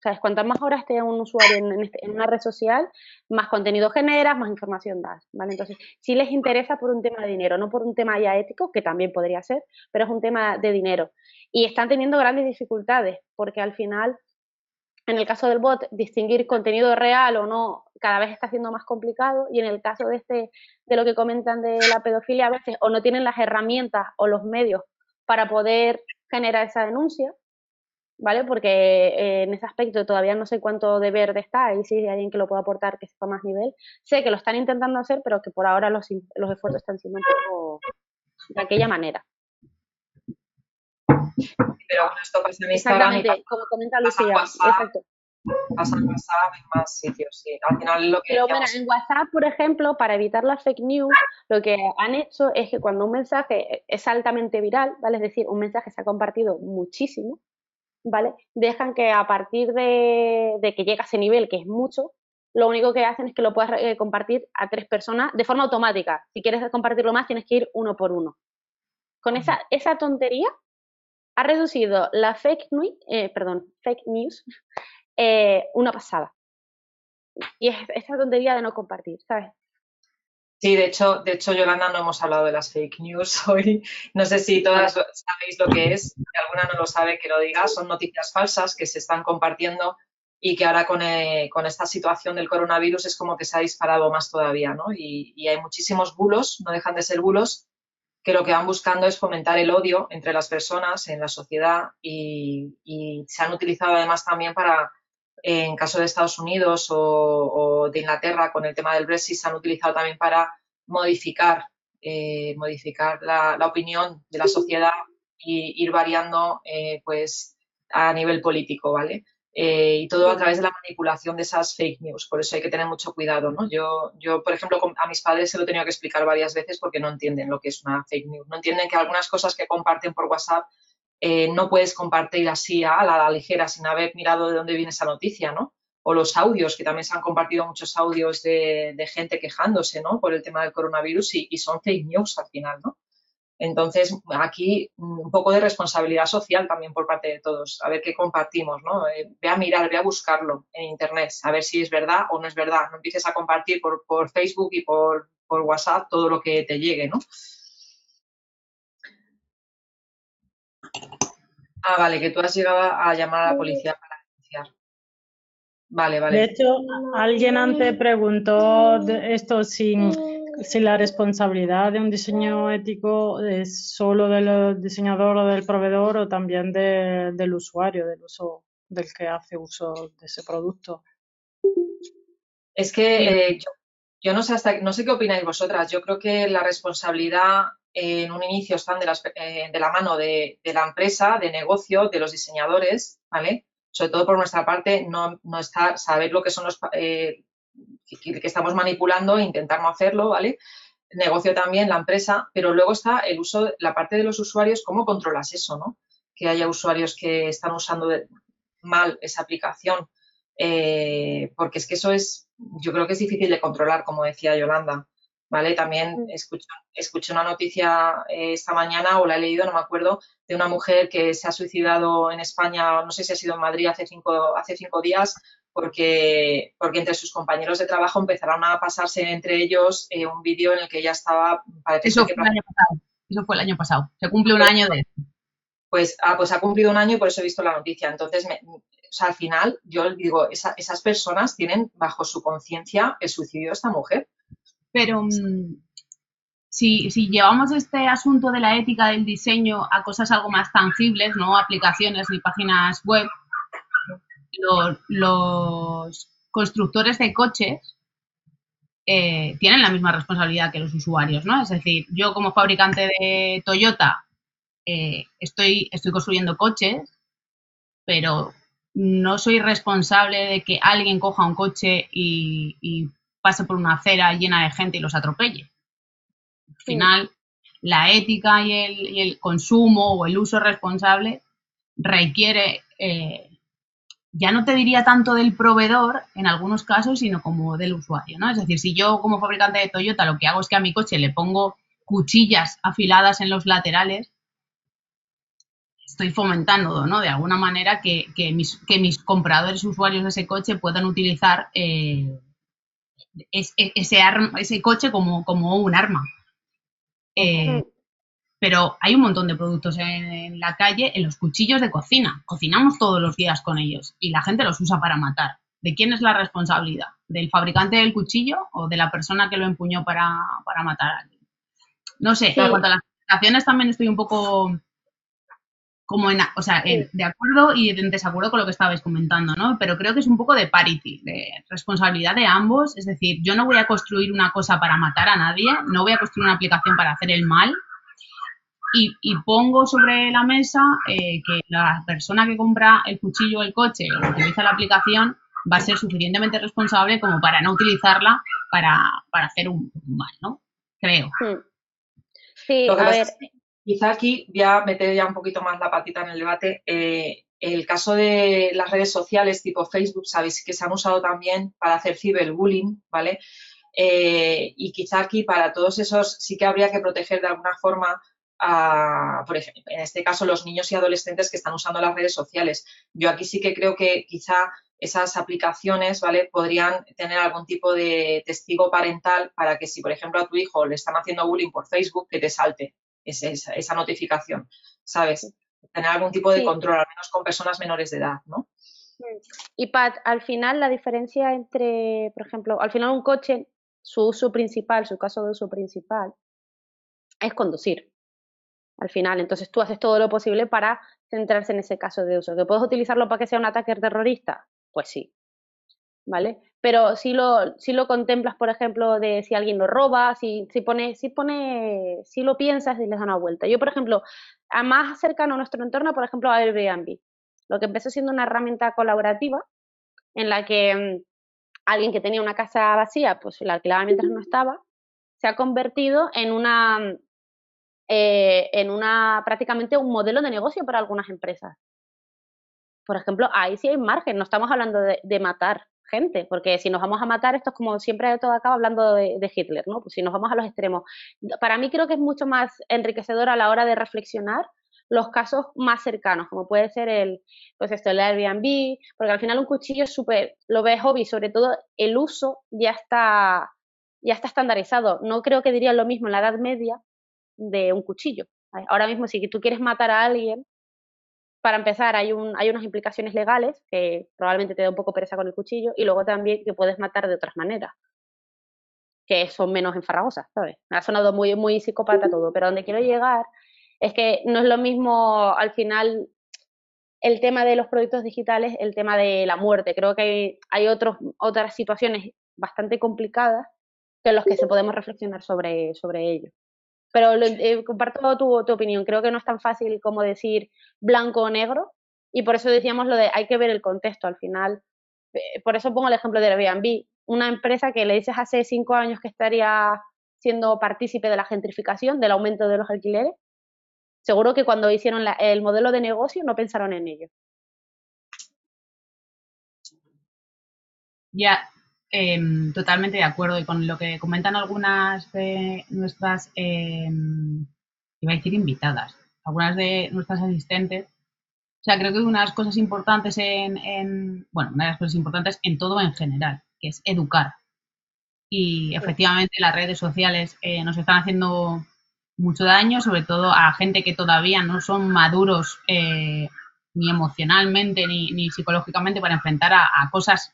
¿Sabes? Cuantas más horas esté un usuario este, en, una red social, más contenido generas, más información das, ¿vale? Entonces, si les interesa por un tema de dinero, no por un tema ya ético, que también podría ser, pero es un tema de dinero. Y están teniendo grandes dificultades, porque al final En el caso del bot, distinguir contenido real o no cada vez está siendo más complicado y en el caso de este de lo que comentan de la pedofilia a veces o no tienen las herramientas o los medios para poder generar esa denuncia, ¿vale? Porque eh, en ese aspecto todavía no sé cuánto de verde está y si hay alguien que lo pueda aportar que sepa más nivel. Sé que lo están intentando hacer, pero que por ahora los, los esfuerzos están siendo un poco de aquella manera. Pero bueno, esto pasa en Instagram. Exactamente, como comenta Lucía. Exacto pasa en WhatsApp, en más sitios, sí. Al final lo que... Pero bueno, en WhatsApp, por ejemplo, para evitar las fake news, lo que han hecho es que cuando un mensaje es altamente viral, ¿vale? Es decir, un mensaje se ha compartido muchísimo, ¿vale? Dejan que a partir de, que llega a ese nivel, que es mucho, lo único que hacen es que lo puedas eh, compartir a tres personas de forma automática. Si quieres compartirlo más, tienes que ir uno por uno. Con esa, esa tontería ha reducido la fake news, eh, perdón, fake news eh, una pasada. Y es esa tontería de no compartir, ¿sabes? Sí, de hecho, de hecho, Yolanda, no hemos hablado de las fake news hoy. No sé si todas sabéis lo que es. Si alguna no lo sabe, que lo diga. Son noticias falsas que se están compartiendo y que ahora con, eh, con esta situación del coronavirus es como que se ha disparado más todavía, ¿no? Y, y, hay muchísimos bulos, no dejan de ser bulos, que lo que van buscando es fomentar el odio entre las personas, en la sociedad y, y se han utilizado además también para en caso de Estados Unidos o, de Inglaterra con el tema del Brexit se han utilizado también para modificar, eh, modificar la, opinión de la sociedad y ir variando eh, pues a nivel político, ¿vale? Eh, y todo a través de la manipulación de esas fake news. Por eso hay que tener mucho cuidado, ¿no? Yo, yo, por ejemplo, a mis padres se lo he tenido que explicar varias veces porque no entienden lo que es una fake news. No entienden que algunas cosas que comparten por WhatsApp eh, no puedes compartir así a la, ligera sin haber mirado de dónde viene esa noticia, ¿no? O los audios, que también se han compartido muchos audios de, gente quejándose, ¿no? Por el tema del coronavirus y, son fake news al final, ¿no? Entonces, aquí un poco de responsabilidad social también por parte de todos, a ver qué compartimos, ¿no? Eh, ve a mirar, ve a buscarlo en Internet, a ver si es verdad o no es verdad. No empieces a compartir por, por Facebook y por, por WhatsApp todo lo que te llegue, ¿no? Ah, vale, que tú has llegado a llamar a la policía para denunciar. Vale, vale. De hecho, alguien antes preguntó esto si, si la responsabilidad de un diseño ético es solo del diseñador o del proveedor o también del usuario, del uso del que hace uso de ese producto. Es que eh, yo, yo, no sé hasta no sé qué opináis vosotras. Yo creo que la responsabilidad en un inicio están de, eh, la mano de, la empresa, de negocio, de los diseñadores, ¿vale? Sobre todo por nuestra parte, no, no está saber lo que son los que, estamos manipulando e intentar no hacerlo, ¿vale? negocio también, la empresa, pero luego está el uso, la parte de los usuarios, ¿cómo controlas eso, no? Que haya usuarios que están usando mal esa aplicación, eh, porque es que eso es, yo creo que es difícil de controlar, como decía Yolanda. ¿vale? También escuché, escuché una noticia eh, esta mañana o la he leído, no me acuerdo, de una mujer que se ha suicidado en España, no sé si ha sido en Madrid hace cinco, hace cinco días, porque, porque entre sus compañeros de trabajo empezaron a pasarse entre ellos eh, un vídeo en el que ella estaba... Eso fue, el año pasado. Eso fue el año pasado. Se cumple un año de... Pues, ah, pues ha cumplido un año y por eso he visto la noticia. Entonces, o sea, al final, yo digo, esas personas tienen bajo su conciencia el suicidio de esta mujer. Pero mm, si, llevamos este asunto de la ética del diseño a cosas algo más tangibles, no aplicaciones ni páginas web, los, constructores de coches eh, tienen la misma responsabilidad que los usuarios, ¿no? Es decir, yo como fabricante de Toyota eh, estoy, estoy construyendo coches, pero no soy responsable de que alguien coja un coche y pase por una acera llena de gente y los atropelle. Al final, la ética y el, consumo o el uso responsable requiere, eh, ya no te diría tanto del proveedor en algunos casos, sino como del usuario, ¿no? Es decir, si yo como fabricante de Toyota lo que hago es que a mi coche le pongo cuchillas afiladas en los laterales, estoy fomentando, ¿no? De alguna manera que, mis, que mis compradores usuarios de ese coche puedan utilizar eh, ese, ese coche como, como un arma. Eh, pero hay un montón de productos en, la calle, en los cuchillos de cocina. Cocinamos todos los días con ellos y la gente los usa para matar. ¿De quién es la responsabilidad? ¿Del fabricante del cuchillo o de la persona que lo empuñó para, matar a alguien? No sé, en cuanto a las aplicaciones también estoy un poco como en, o sea, de acuerdo y en desacuerdo con lo que estabais comentando, ¿no? Pero creo que es un poco de parity, de responsabilidad de ambos. Es decir, yo no voy a construir una cosa para matar a nadie, no voy a construir una aplicación para hacer el mal. Y, pongo sobre la mesa eh, que la persona que compra el cuchillo o el coche o utiliza la aplicación va a ser suficientemente responsable como para no utilizarla para, hacer un, mal, ¿no? Creo. Sí, a ver, Quizá aquí voy a meter ya un poquito más la patita en el debate. Eh, el caso de las redes sociales tipo Facebook, sabéis que se han usado también para hacer ciberbullying, ¿vale? Eh, y quizá aquí para todos esos sí que habría que proteger de alguna forma a, por ejemplo, en este caso, los niños y adolescentes que están usando las redes sociales. Yo aquí sí que creo que quizá esas aplicaciones, ¿vale? Podrían tener algún tipo de testigo parental para que si, por ejemplo, a tu hijo le están haciendo bullying por Facebook, que te salte, esa, esa, notificación, ¿sabes? Tener algún tipo de control, al menos con personas menores de edad, ¿no? Y Pat, al final la diferencia entre, por ejemplo, al final un coche, su uso principal, su caso de uso principal, es conducir. Al final, entonces tú haces todo lo posible para centrarse en ese caso de uso. ¿Que puedes utilizarlo para que sea un ataque terrorista? Pues sí. ¿Vale? pero si lo, si lo contemplas, por ejemplo, de si alguien lo roba, si, si pone, si pone, si lo piensas y les da una vuelta. Yo, por ejemplo, a más cercano a nuestro entorno, por ejemplo, a Airbnb, lo que empezó siendo una herramienta colaborativa en la que mm, alguien que tenía una casa vacía, pues la alquilaba mientras no estaba, se ha convertido en una, mm, eh, en una prácticamente un modelo de negocio para algunas empresas. Por ejemplo, ahí sí hay margen, no estamos hablando de matar, gente, porque si nos vamos a matar, esto es como siempre todo acaba hablando de, Hitler, ¿no? Pues si nos vamos a los extremos. Para mí creo que es mucho más enriquecedor a la hora de reflexionar los casos más cercanos, como puede ser el, pues esto, el Airbnb, porque al final un cuchillo es súper, lo ves hobby, sobre todo el uso ya está, ya está estandarizado. No creo que diría lo mismo en la Edad Media de un cuchillo. Ahora mismo, si tú quieres matar a alguien, para empezar, hay, un, hay unas implicaciones legales que probablemente te da un poco pereza con el cuchillo y luego también que puedes matar de otras maneras que son menos enfarragosas, ¿sabes? Me ha sonado muy, muy psicópata todo, pero donde quiero llegar es que no es lo mismo al final el tema de los productos digitales, el tema de la muerte. Creo que hay, hay otros, otras situaciones bastante complicadas que en los que se podemos reflexionar sobre, sobre ello. Pero eh, comparto tu, opinión. Creo que no es tan fácil como decir blanco o negro. Y por eso decíamos lo de hay que ver el contexto al final. Eh, por eso pongo el ejemplo de Airbnb. Una empresa que le dices hace cinco años que estaría siendo partícipe de la gentrificación, del aumento de los alquileres, seguro que cuando hicieron el modelo de negocio no pensaron en ello. Ya, Em, totalmente de acuerdo y con lo que comentan algunas de nuestras, em, iba a decir invitadas, algunas de nuestras asistentes. O sea, creo que una de las cosas importantes en, bueno, una de las cosas importantes en todo en general, que es educar. Y efectivamente las redes sociales eh, nos están haciendo mucho daño, sobre todo a gente que todavía no son maduros eh, ni emocionalmente ni, ni, psicológicamente para enfrentar a, a cosas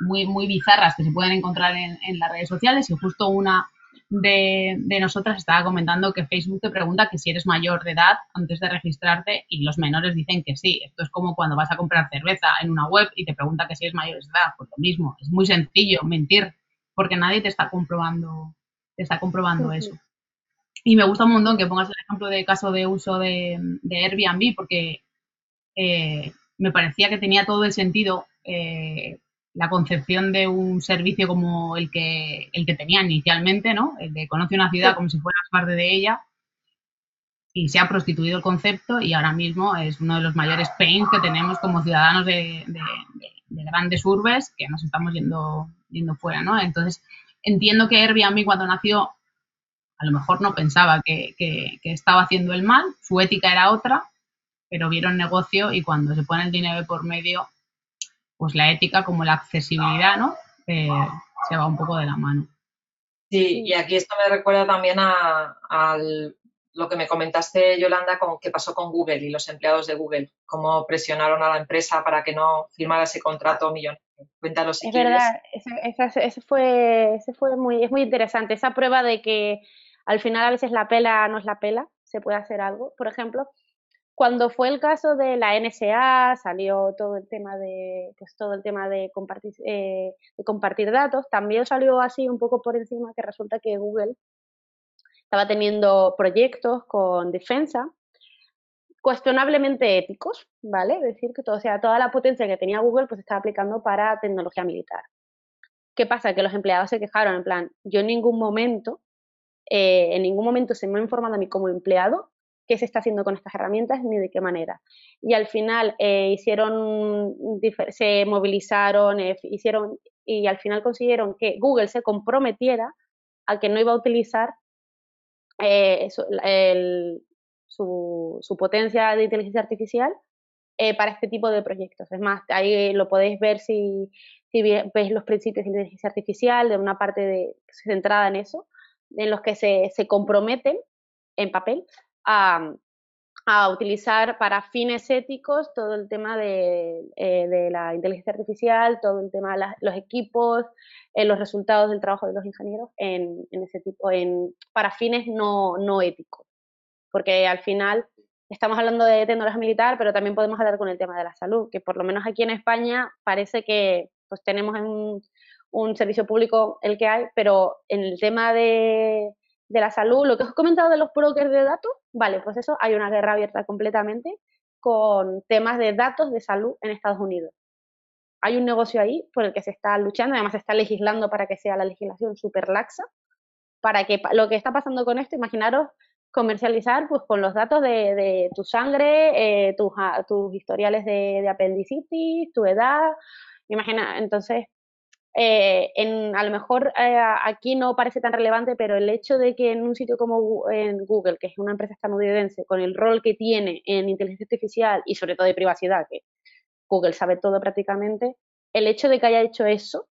muy, muy bizarras que se pueden encontrar en, las redes sociales y justo una de, nosotras estaba comentando que Facebook te pregunta que si eres mayor de edad antes de registrarte y los menores dicen que sí. Esto es como cuando vas a comprar cerveza en una web y te pregunta que si eres mayor de edad. Pues lo mismo, es muy sencillo mentir porque nadie te está comprobando, te está comprobando eso. Y me gusta un montón que pongas el ejemplo de caso de uso de, Airbnb porque eh, me parecía que tenía todo el sentido eh, la concepción de un servicio como el que, el que tenía inicialmente, ¿no? El de conoce una ciudad como si fueras parte de ella y se ha prostituido el concepto y ahora mismo es uno de los mayores pains que tenemos como ciudadanos de, grandes urbes que nos estamos yendo, yendo fuera, ¿no? Entonces, entiendo que Airbnb cuando nació a lo mejor no pensaba que, que, estaba haciendo el mal, su ética era otra, pero vieron negocio y cuando se pone el dinero por medio pues la ética como la accesibilidad, ¿no? Eh, se va un poco de la mano. Sí, y aquí esto me recuerda también a, lo que me comentaste, Yolanda, con qué pasó con Google y los empleados de Google, cómo presionaron a la empresa para que no firmara ese contrato millonario. Cuéntanos si Es verdad, ese, fue, ese fue muy, es muy interesante, esa prueba de que al final a veces la pela no es la pela, se puede hacer algo. Por ejemplo, cuando fue el caso de la NSA, salió todo el tema de, pues todo el tema de compartir, eh, de compartir datos, también salió así un poco por encima que resulta que Google estaba teniendo proyectos con defensa cuestionablemente éticos, ¿vale? Es decir, que todo, sea, toda la potencia que tenía Google pues estaba aplicando para tecnología militar. ¿Qué pasa? Que los empleados se quejaron en plan, yo en ningún momento, eh, en ningún momento se me ha informado a mí como empleado qué se está haciendo con estas herramientas ni de qué manera. Y al final eh, hicieron, se movilizaron, eh, hicieron y al final consiguieron que Google se comprometiera a que no iba a utilizar eh, su, potencia de inteligencia artificial eh, para este tipo de proyectos. Es más, ahí lo podéis ver si, si veis los principios de inteligencia artificial, de una parte centrada en eso, en los que se, se comprometen en papel a, a, utilizar para fines éticos todo el tema de, eh, de la inteligencia artificial, todo el tema de los equipos, en los resultados del trabajo de los ingenieros en, ese tipo, en, para fines no, no éticos. Porque al final estamos hablando de tecnología militar, pero también podemos hablar con el tema de la salud, que por lo menos aquí en España parece que pues tenemos un, un servicio público el que hay, pero en el tema de, de la salud, lo que os he comentado de los brokers de datos, vale, pues eso hay una guerra abierta completamente con temas de datos de salud en Estados Unidos. Hay un negocio ahí por el que se está luchando, además se está legislando para que sea la legislación súper laxa, para que lo que está pasando con esto, imaginaros comercializar pues con los datos de, tu sangre, eh, tus, tus, historiales de, apendicitis, tu edad, imagina, entonces eh, en, a lo mejor eh, aquí no parece tan relevante, pero el hecho de que en un sitio como en Google, que es una empresa estadounidense, con el rol que tiene en inteligencia artificial y sobre todo de privacidad, que Google sabe todo prácticamente, el hecho de que haya hecho eso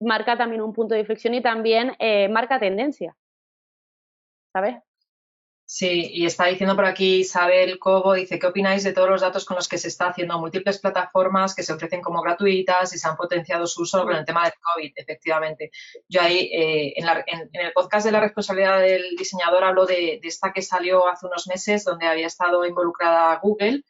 marca también un punto de inflexión y también eh, marca tendencia. ¿Sabes? Sí, y está diciendo por aquí Isabel Cobo, dice, ¿qué opináis de todos los datos con los que se está haciendo múltiples plataformas que se ofrecen como gratuitas y se han potenciado su uso con el tema del COVID, efectivamente? Yo ahí, eh, en, el podcast de la responsabilidad del diseñador hablo de, esta que salió hace unos meses, donde había estado involucrada Google,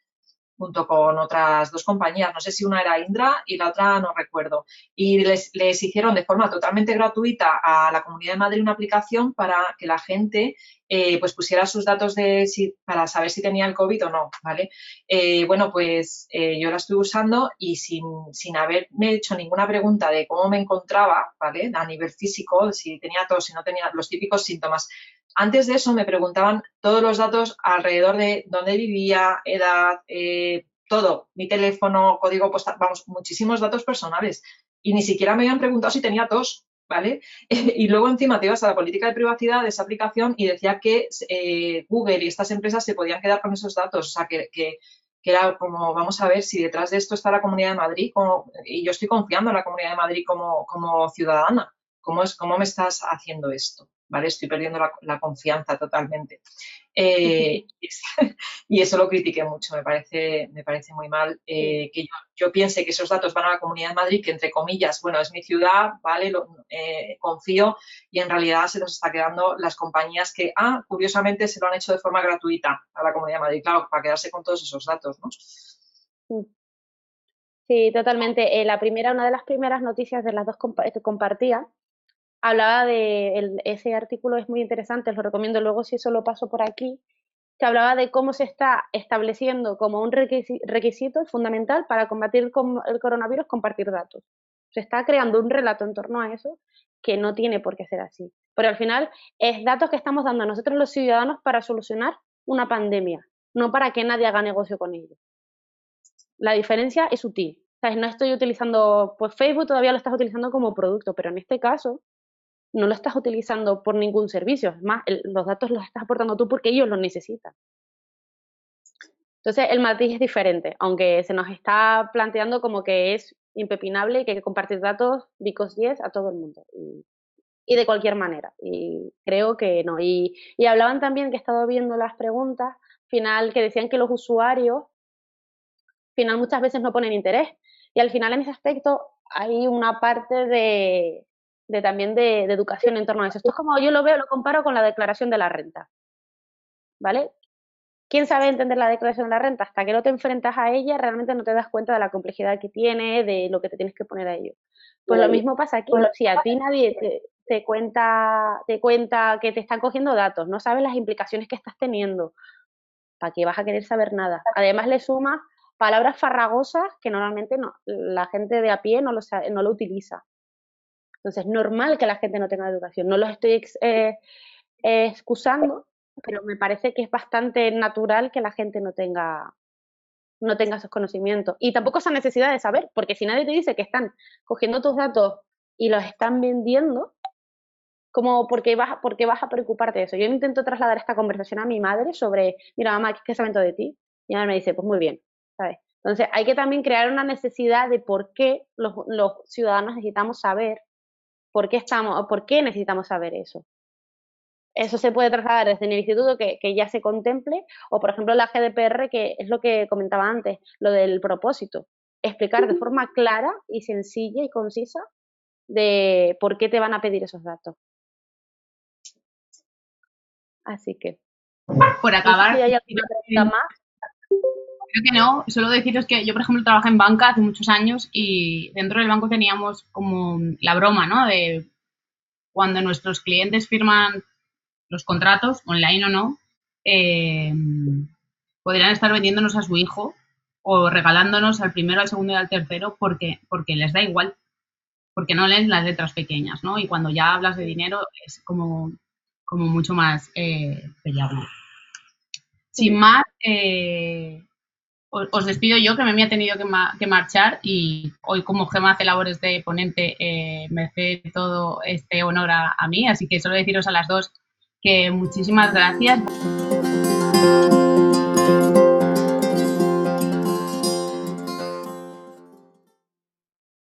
junto con otras dos compañías, no sé si una era Indra y la otra no recuerdo, y les, les, hicieron de forma totalmente gratuita a la Comunidad de Madrid una aplicación para que la gente eh, pues pusiera sus datos de si, para saber si tenía el COVID o no, ¿vale? Eh, bueno, pues eh, yo la estoy usando y sin, sin haberme hecho ninguna pregunta de cómo me encontraba, ¿vale? A nivel físico, si tenía tos, si no tenía los típicos síntomas, antes de eso me preguntaban todos los datos alrededor de dónde vivía, edad, eh, todo, mi teléfono, código postal, vamos, muchísimos datos personales. Y ni siquiera me habían preguntado si tenía tos, ¿vale? y luego encima te ibas a la política de privacidad de esa aplicación y decía que eh, Google y estas empresas se podían quedar con esos datos. O sea, que, era como, vamos a ver si detrás de esto está la Comunidad de Madrid y yo estoy confiando en la Comunidad de Madrid como, como ciudadana. ¿Cómo, es, ¿Cómo me estás haciendo esto? ¿Vale? Estoy perdiendo la, confianza totalmente. Eh, y eso lo critiqué mucho, me parece, me parece muy mal eh, que yo, piense que esos datos van a la Comunidad de Madrid, que entre comillas, bueno, es mi ciudad, ¿vale? Eh, confío y en realidad se nos está quedando las compañías que, ah, curiosamente se lo han hecho de forma gratuita a la Comunidad de Madrid, claro, para quedarse con todos esos datos, ¿no? Sí, totalmente. la primera, una de las primeras noticias de las dos que compartía hablaba de, ese artículo es muy interesante, os lo recomiendo luego si eso lo paso por aquí, que hablaba de cómo se está estableciendo como un requisito fundamental para combatir el coronavirus compartir datos. Se está creando un relato en torno a eso que no tiene por qué ser así. Pero al final es datos que estamos dando a nosotros los ciudadanos para solucionar una pandemia, no para que nadie haga negocio con ellos. La diferencia es sutil. No estoy utilizando, pues Facebook todavía lo estás utilizando como producto, pero en este caso no lo estás utilizando por ningún servicio, es más, los datos los estás aportando tú porque ellos los necesitan. Entonces, el matiz es diferente, aunque se nos está planteando como que es impepinable y que hay que compartir datos, bicos 10 a todo el mundo. Y, y de cualquier manera. Y creo que no. Y, y hablaban también, que he estado viendo las preguntas, final, que decían que los usuarios, final, muchas veces no ponen interés. Y al final, en ese aspecto, hay una parte de, de también de, de, educación en torno a eso. Esto es como yo lo veo, lo comparo con la declaración de la renta. ¿Vale? ¿Quién sabe entender la declaración de la renta? Hasta que no te enfrentas a ella, realmente no te das cuenta de la complejidad que tiene, de lo que te tienes que poner a ello. Pues lo mismo pasa aquí. Si a ti nadie te, cuenta, te cuenta que te están cogiendo datos, no sabes las implicaciones que estás teniendo, ¿para qué vas a querer saber nada? Además le sumas palabras farragosas que normalmente no, la gente de a pie no lo, no lo utiliza. Entonces, es normal que la gente no tenga educación. No lo estoy eh, excusando, pero me parece que es bastante natural que la gente no tenga no tenga esos conocimientos y tampoco esa necesidad de saber, porque si nadie te dice que están cogiendo tus datos y los están vendiendo, como porque vas, porque vas a preocuparte de eso. Yo intento trasladar esta conversación a mi madre sobre, mira mamá, ¿qué es de ti? Y ella me dice, pues muy bien, ¿sabes? Entonces hay que también crear una necesidad de por qué los, los ciudadanos necesitamos saber, por qué estamos, por qué necesitamos saber eso eso se puede trasladar desde el instituto que, ya se contemple, o por ejemplo la GDPR, que es lo que comentaba antes, lo del propósito. Explicar de forma clara y sencilla y concisa de por qué te van a pedir esos datos. Así que. Por acabar. ¿hay alguna pregunta más? Creo que no, solo deciros que yo, por ejemplo, trabajé en banca hace muchos años y dentro del banco teníamos como la broma, ¿no? De cuando nuestros clientes firman los contratos, online o no, eh, podrían estar vendiéndonos a su hijo o regalándonos al primero, al segundo y al tercero porque, porque les da igual, porque no leen las letras pequeñas, ¿no? Y cuando ya hablas de dinero es como, como mucho más eh, Sin más, eh, os, despido yo, que me había tenido que, marchar y hoy como Gema hace labores de ponente, eh, me hace todo este honor a mí, así que solo deciros a las dos que muchísimas gracias.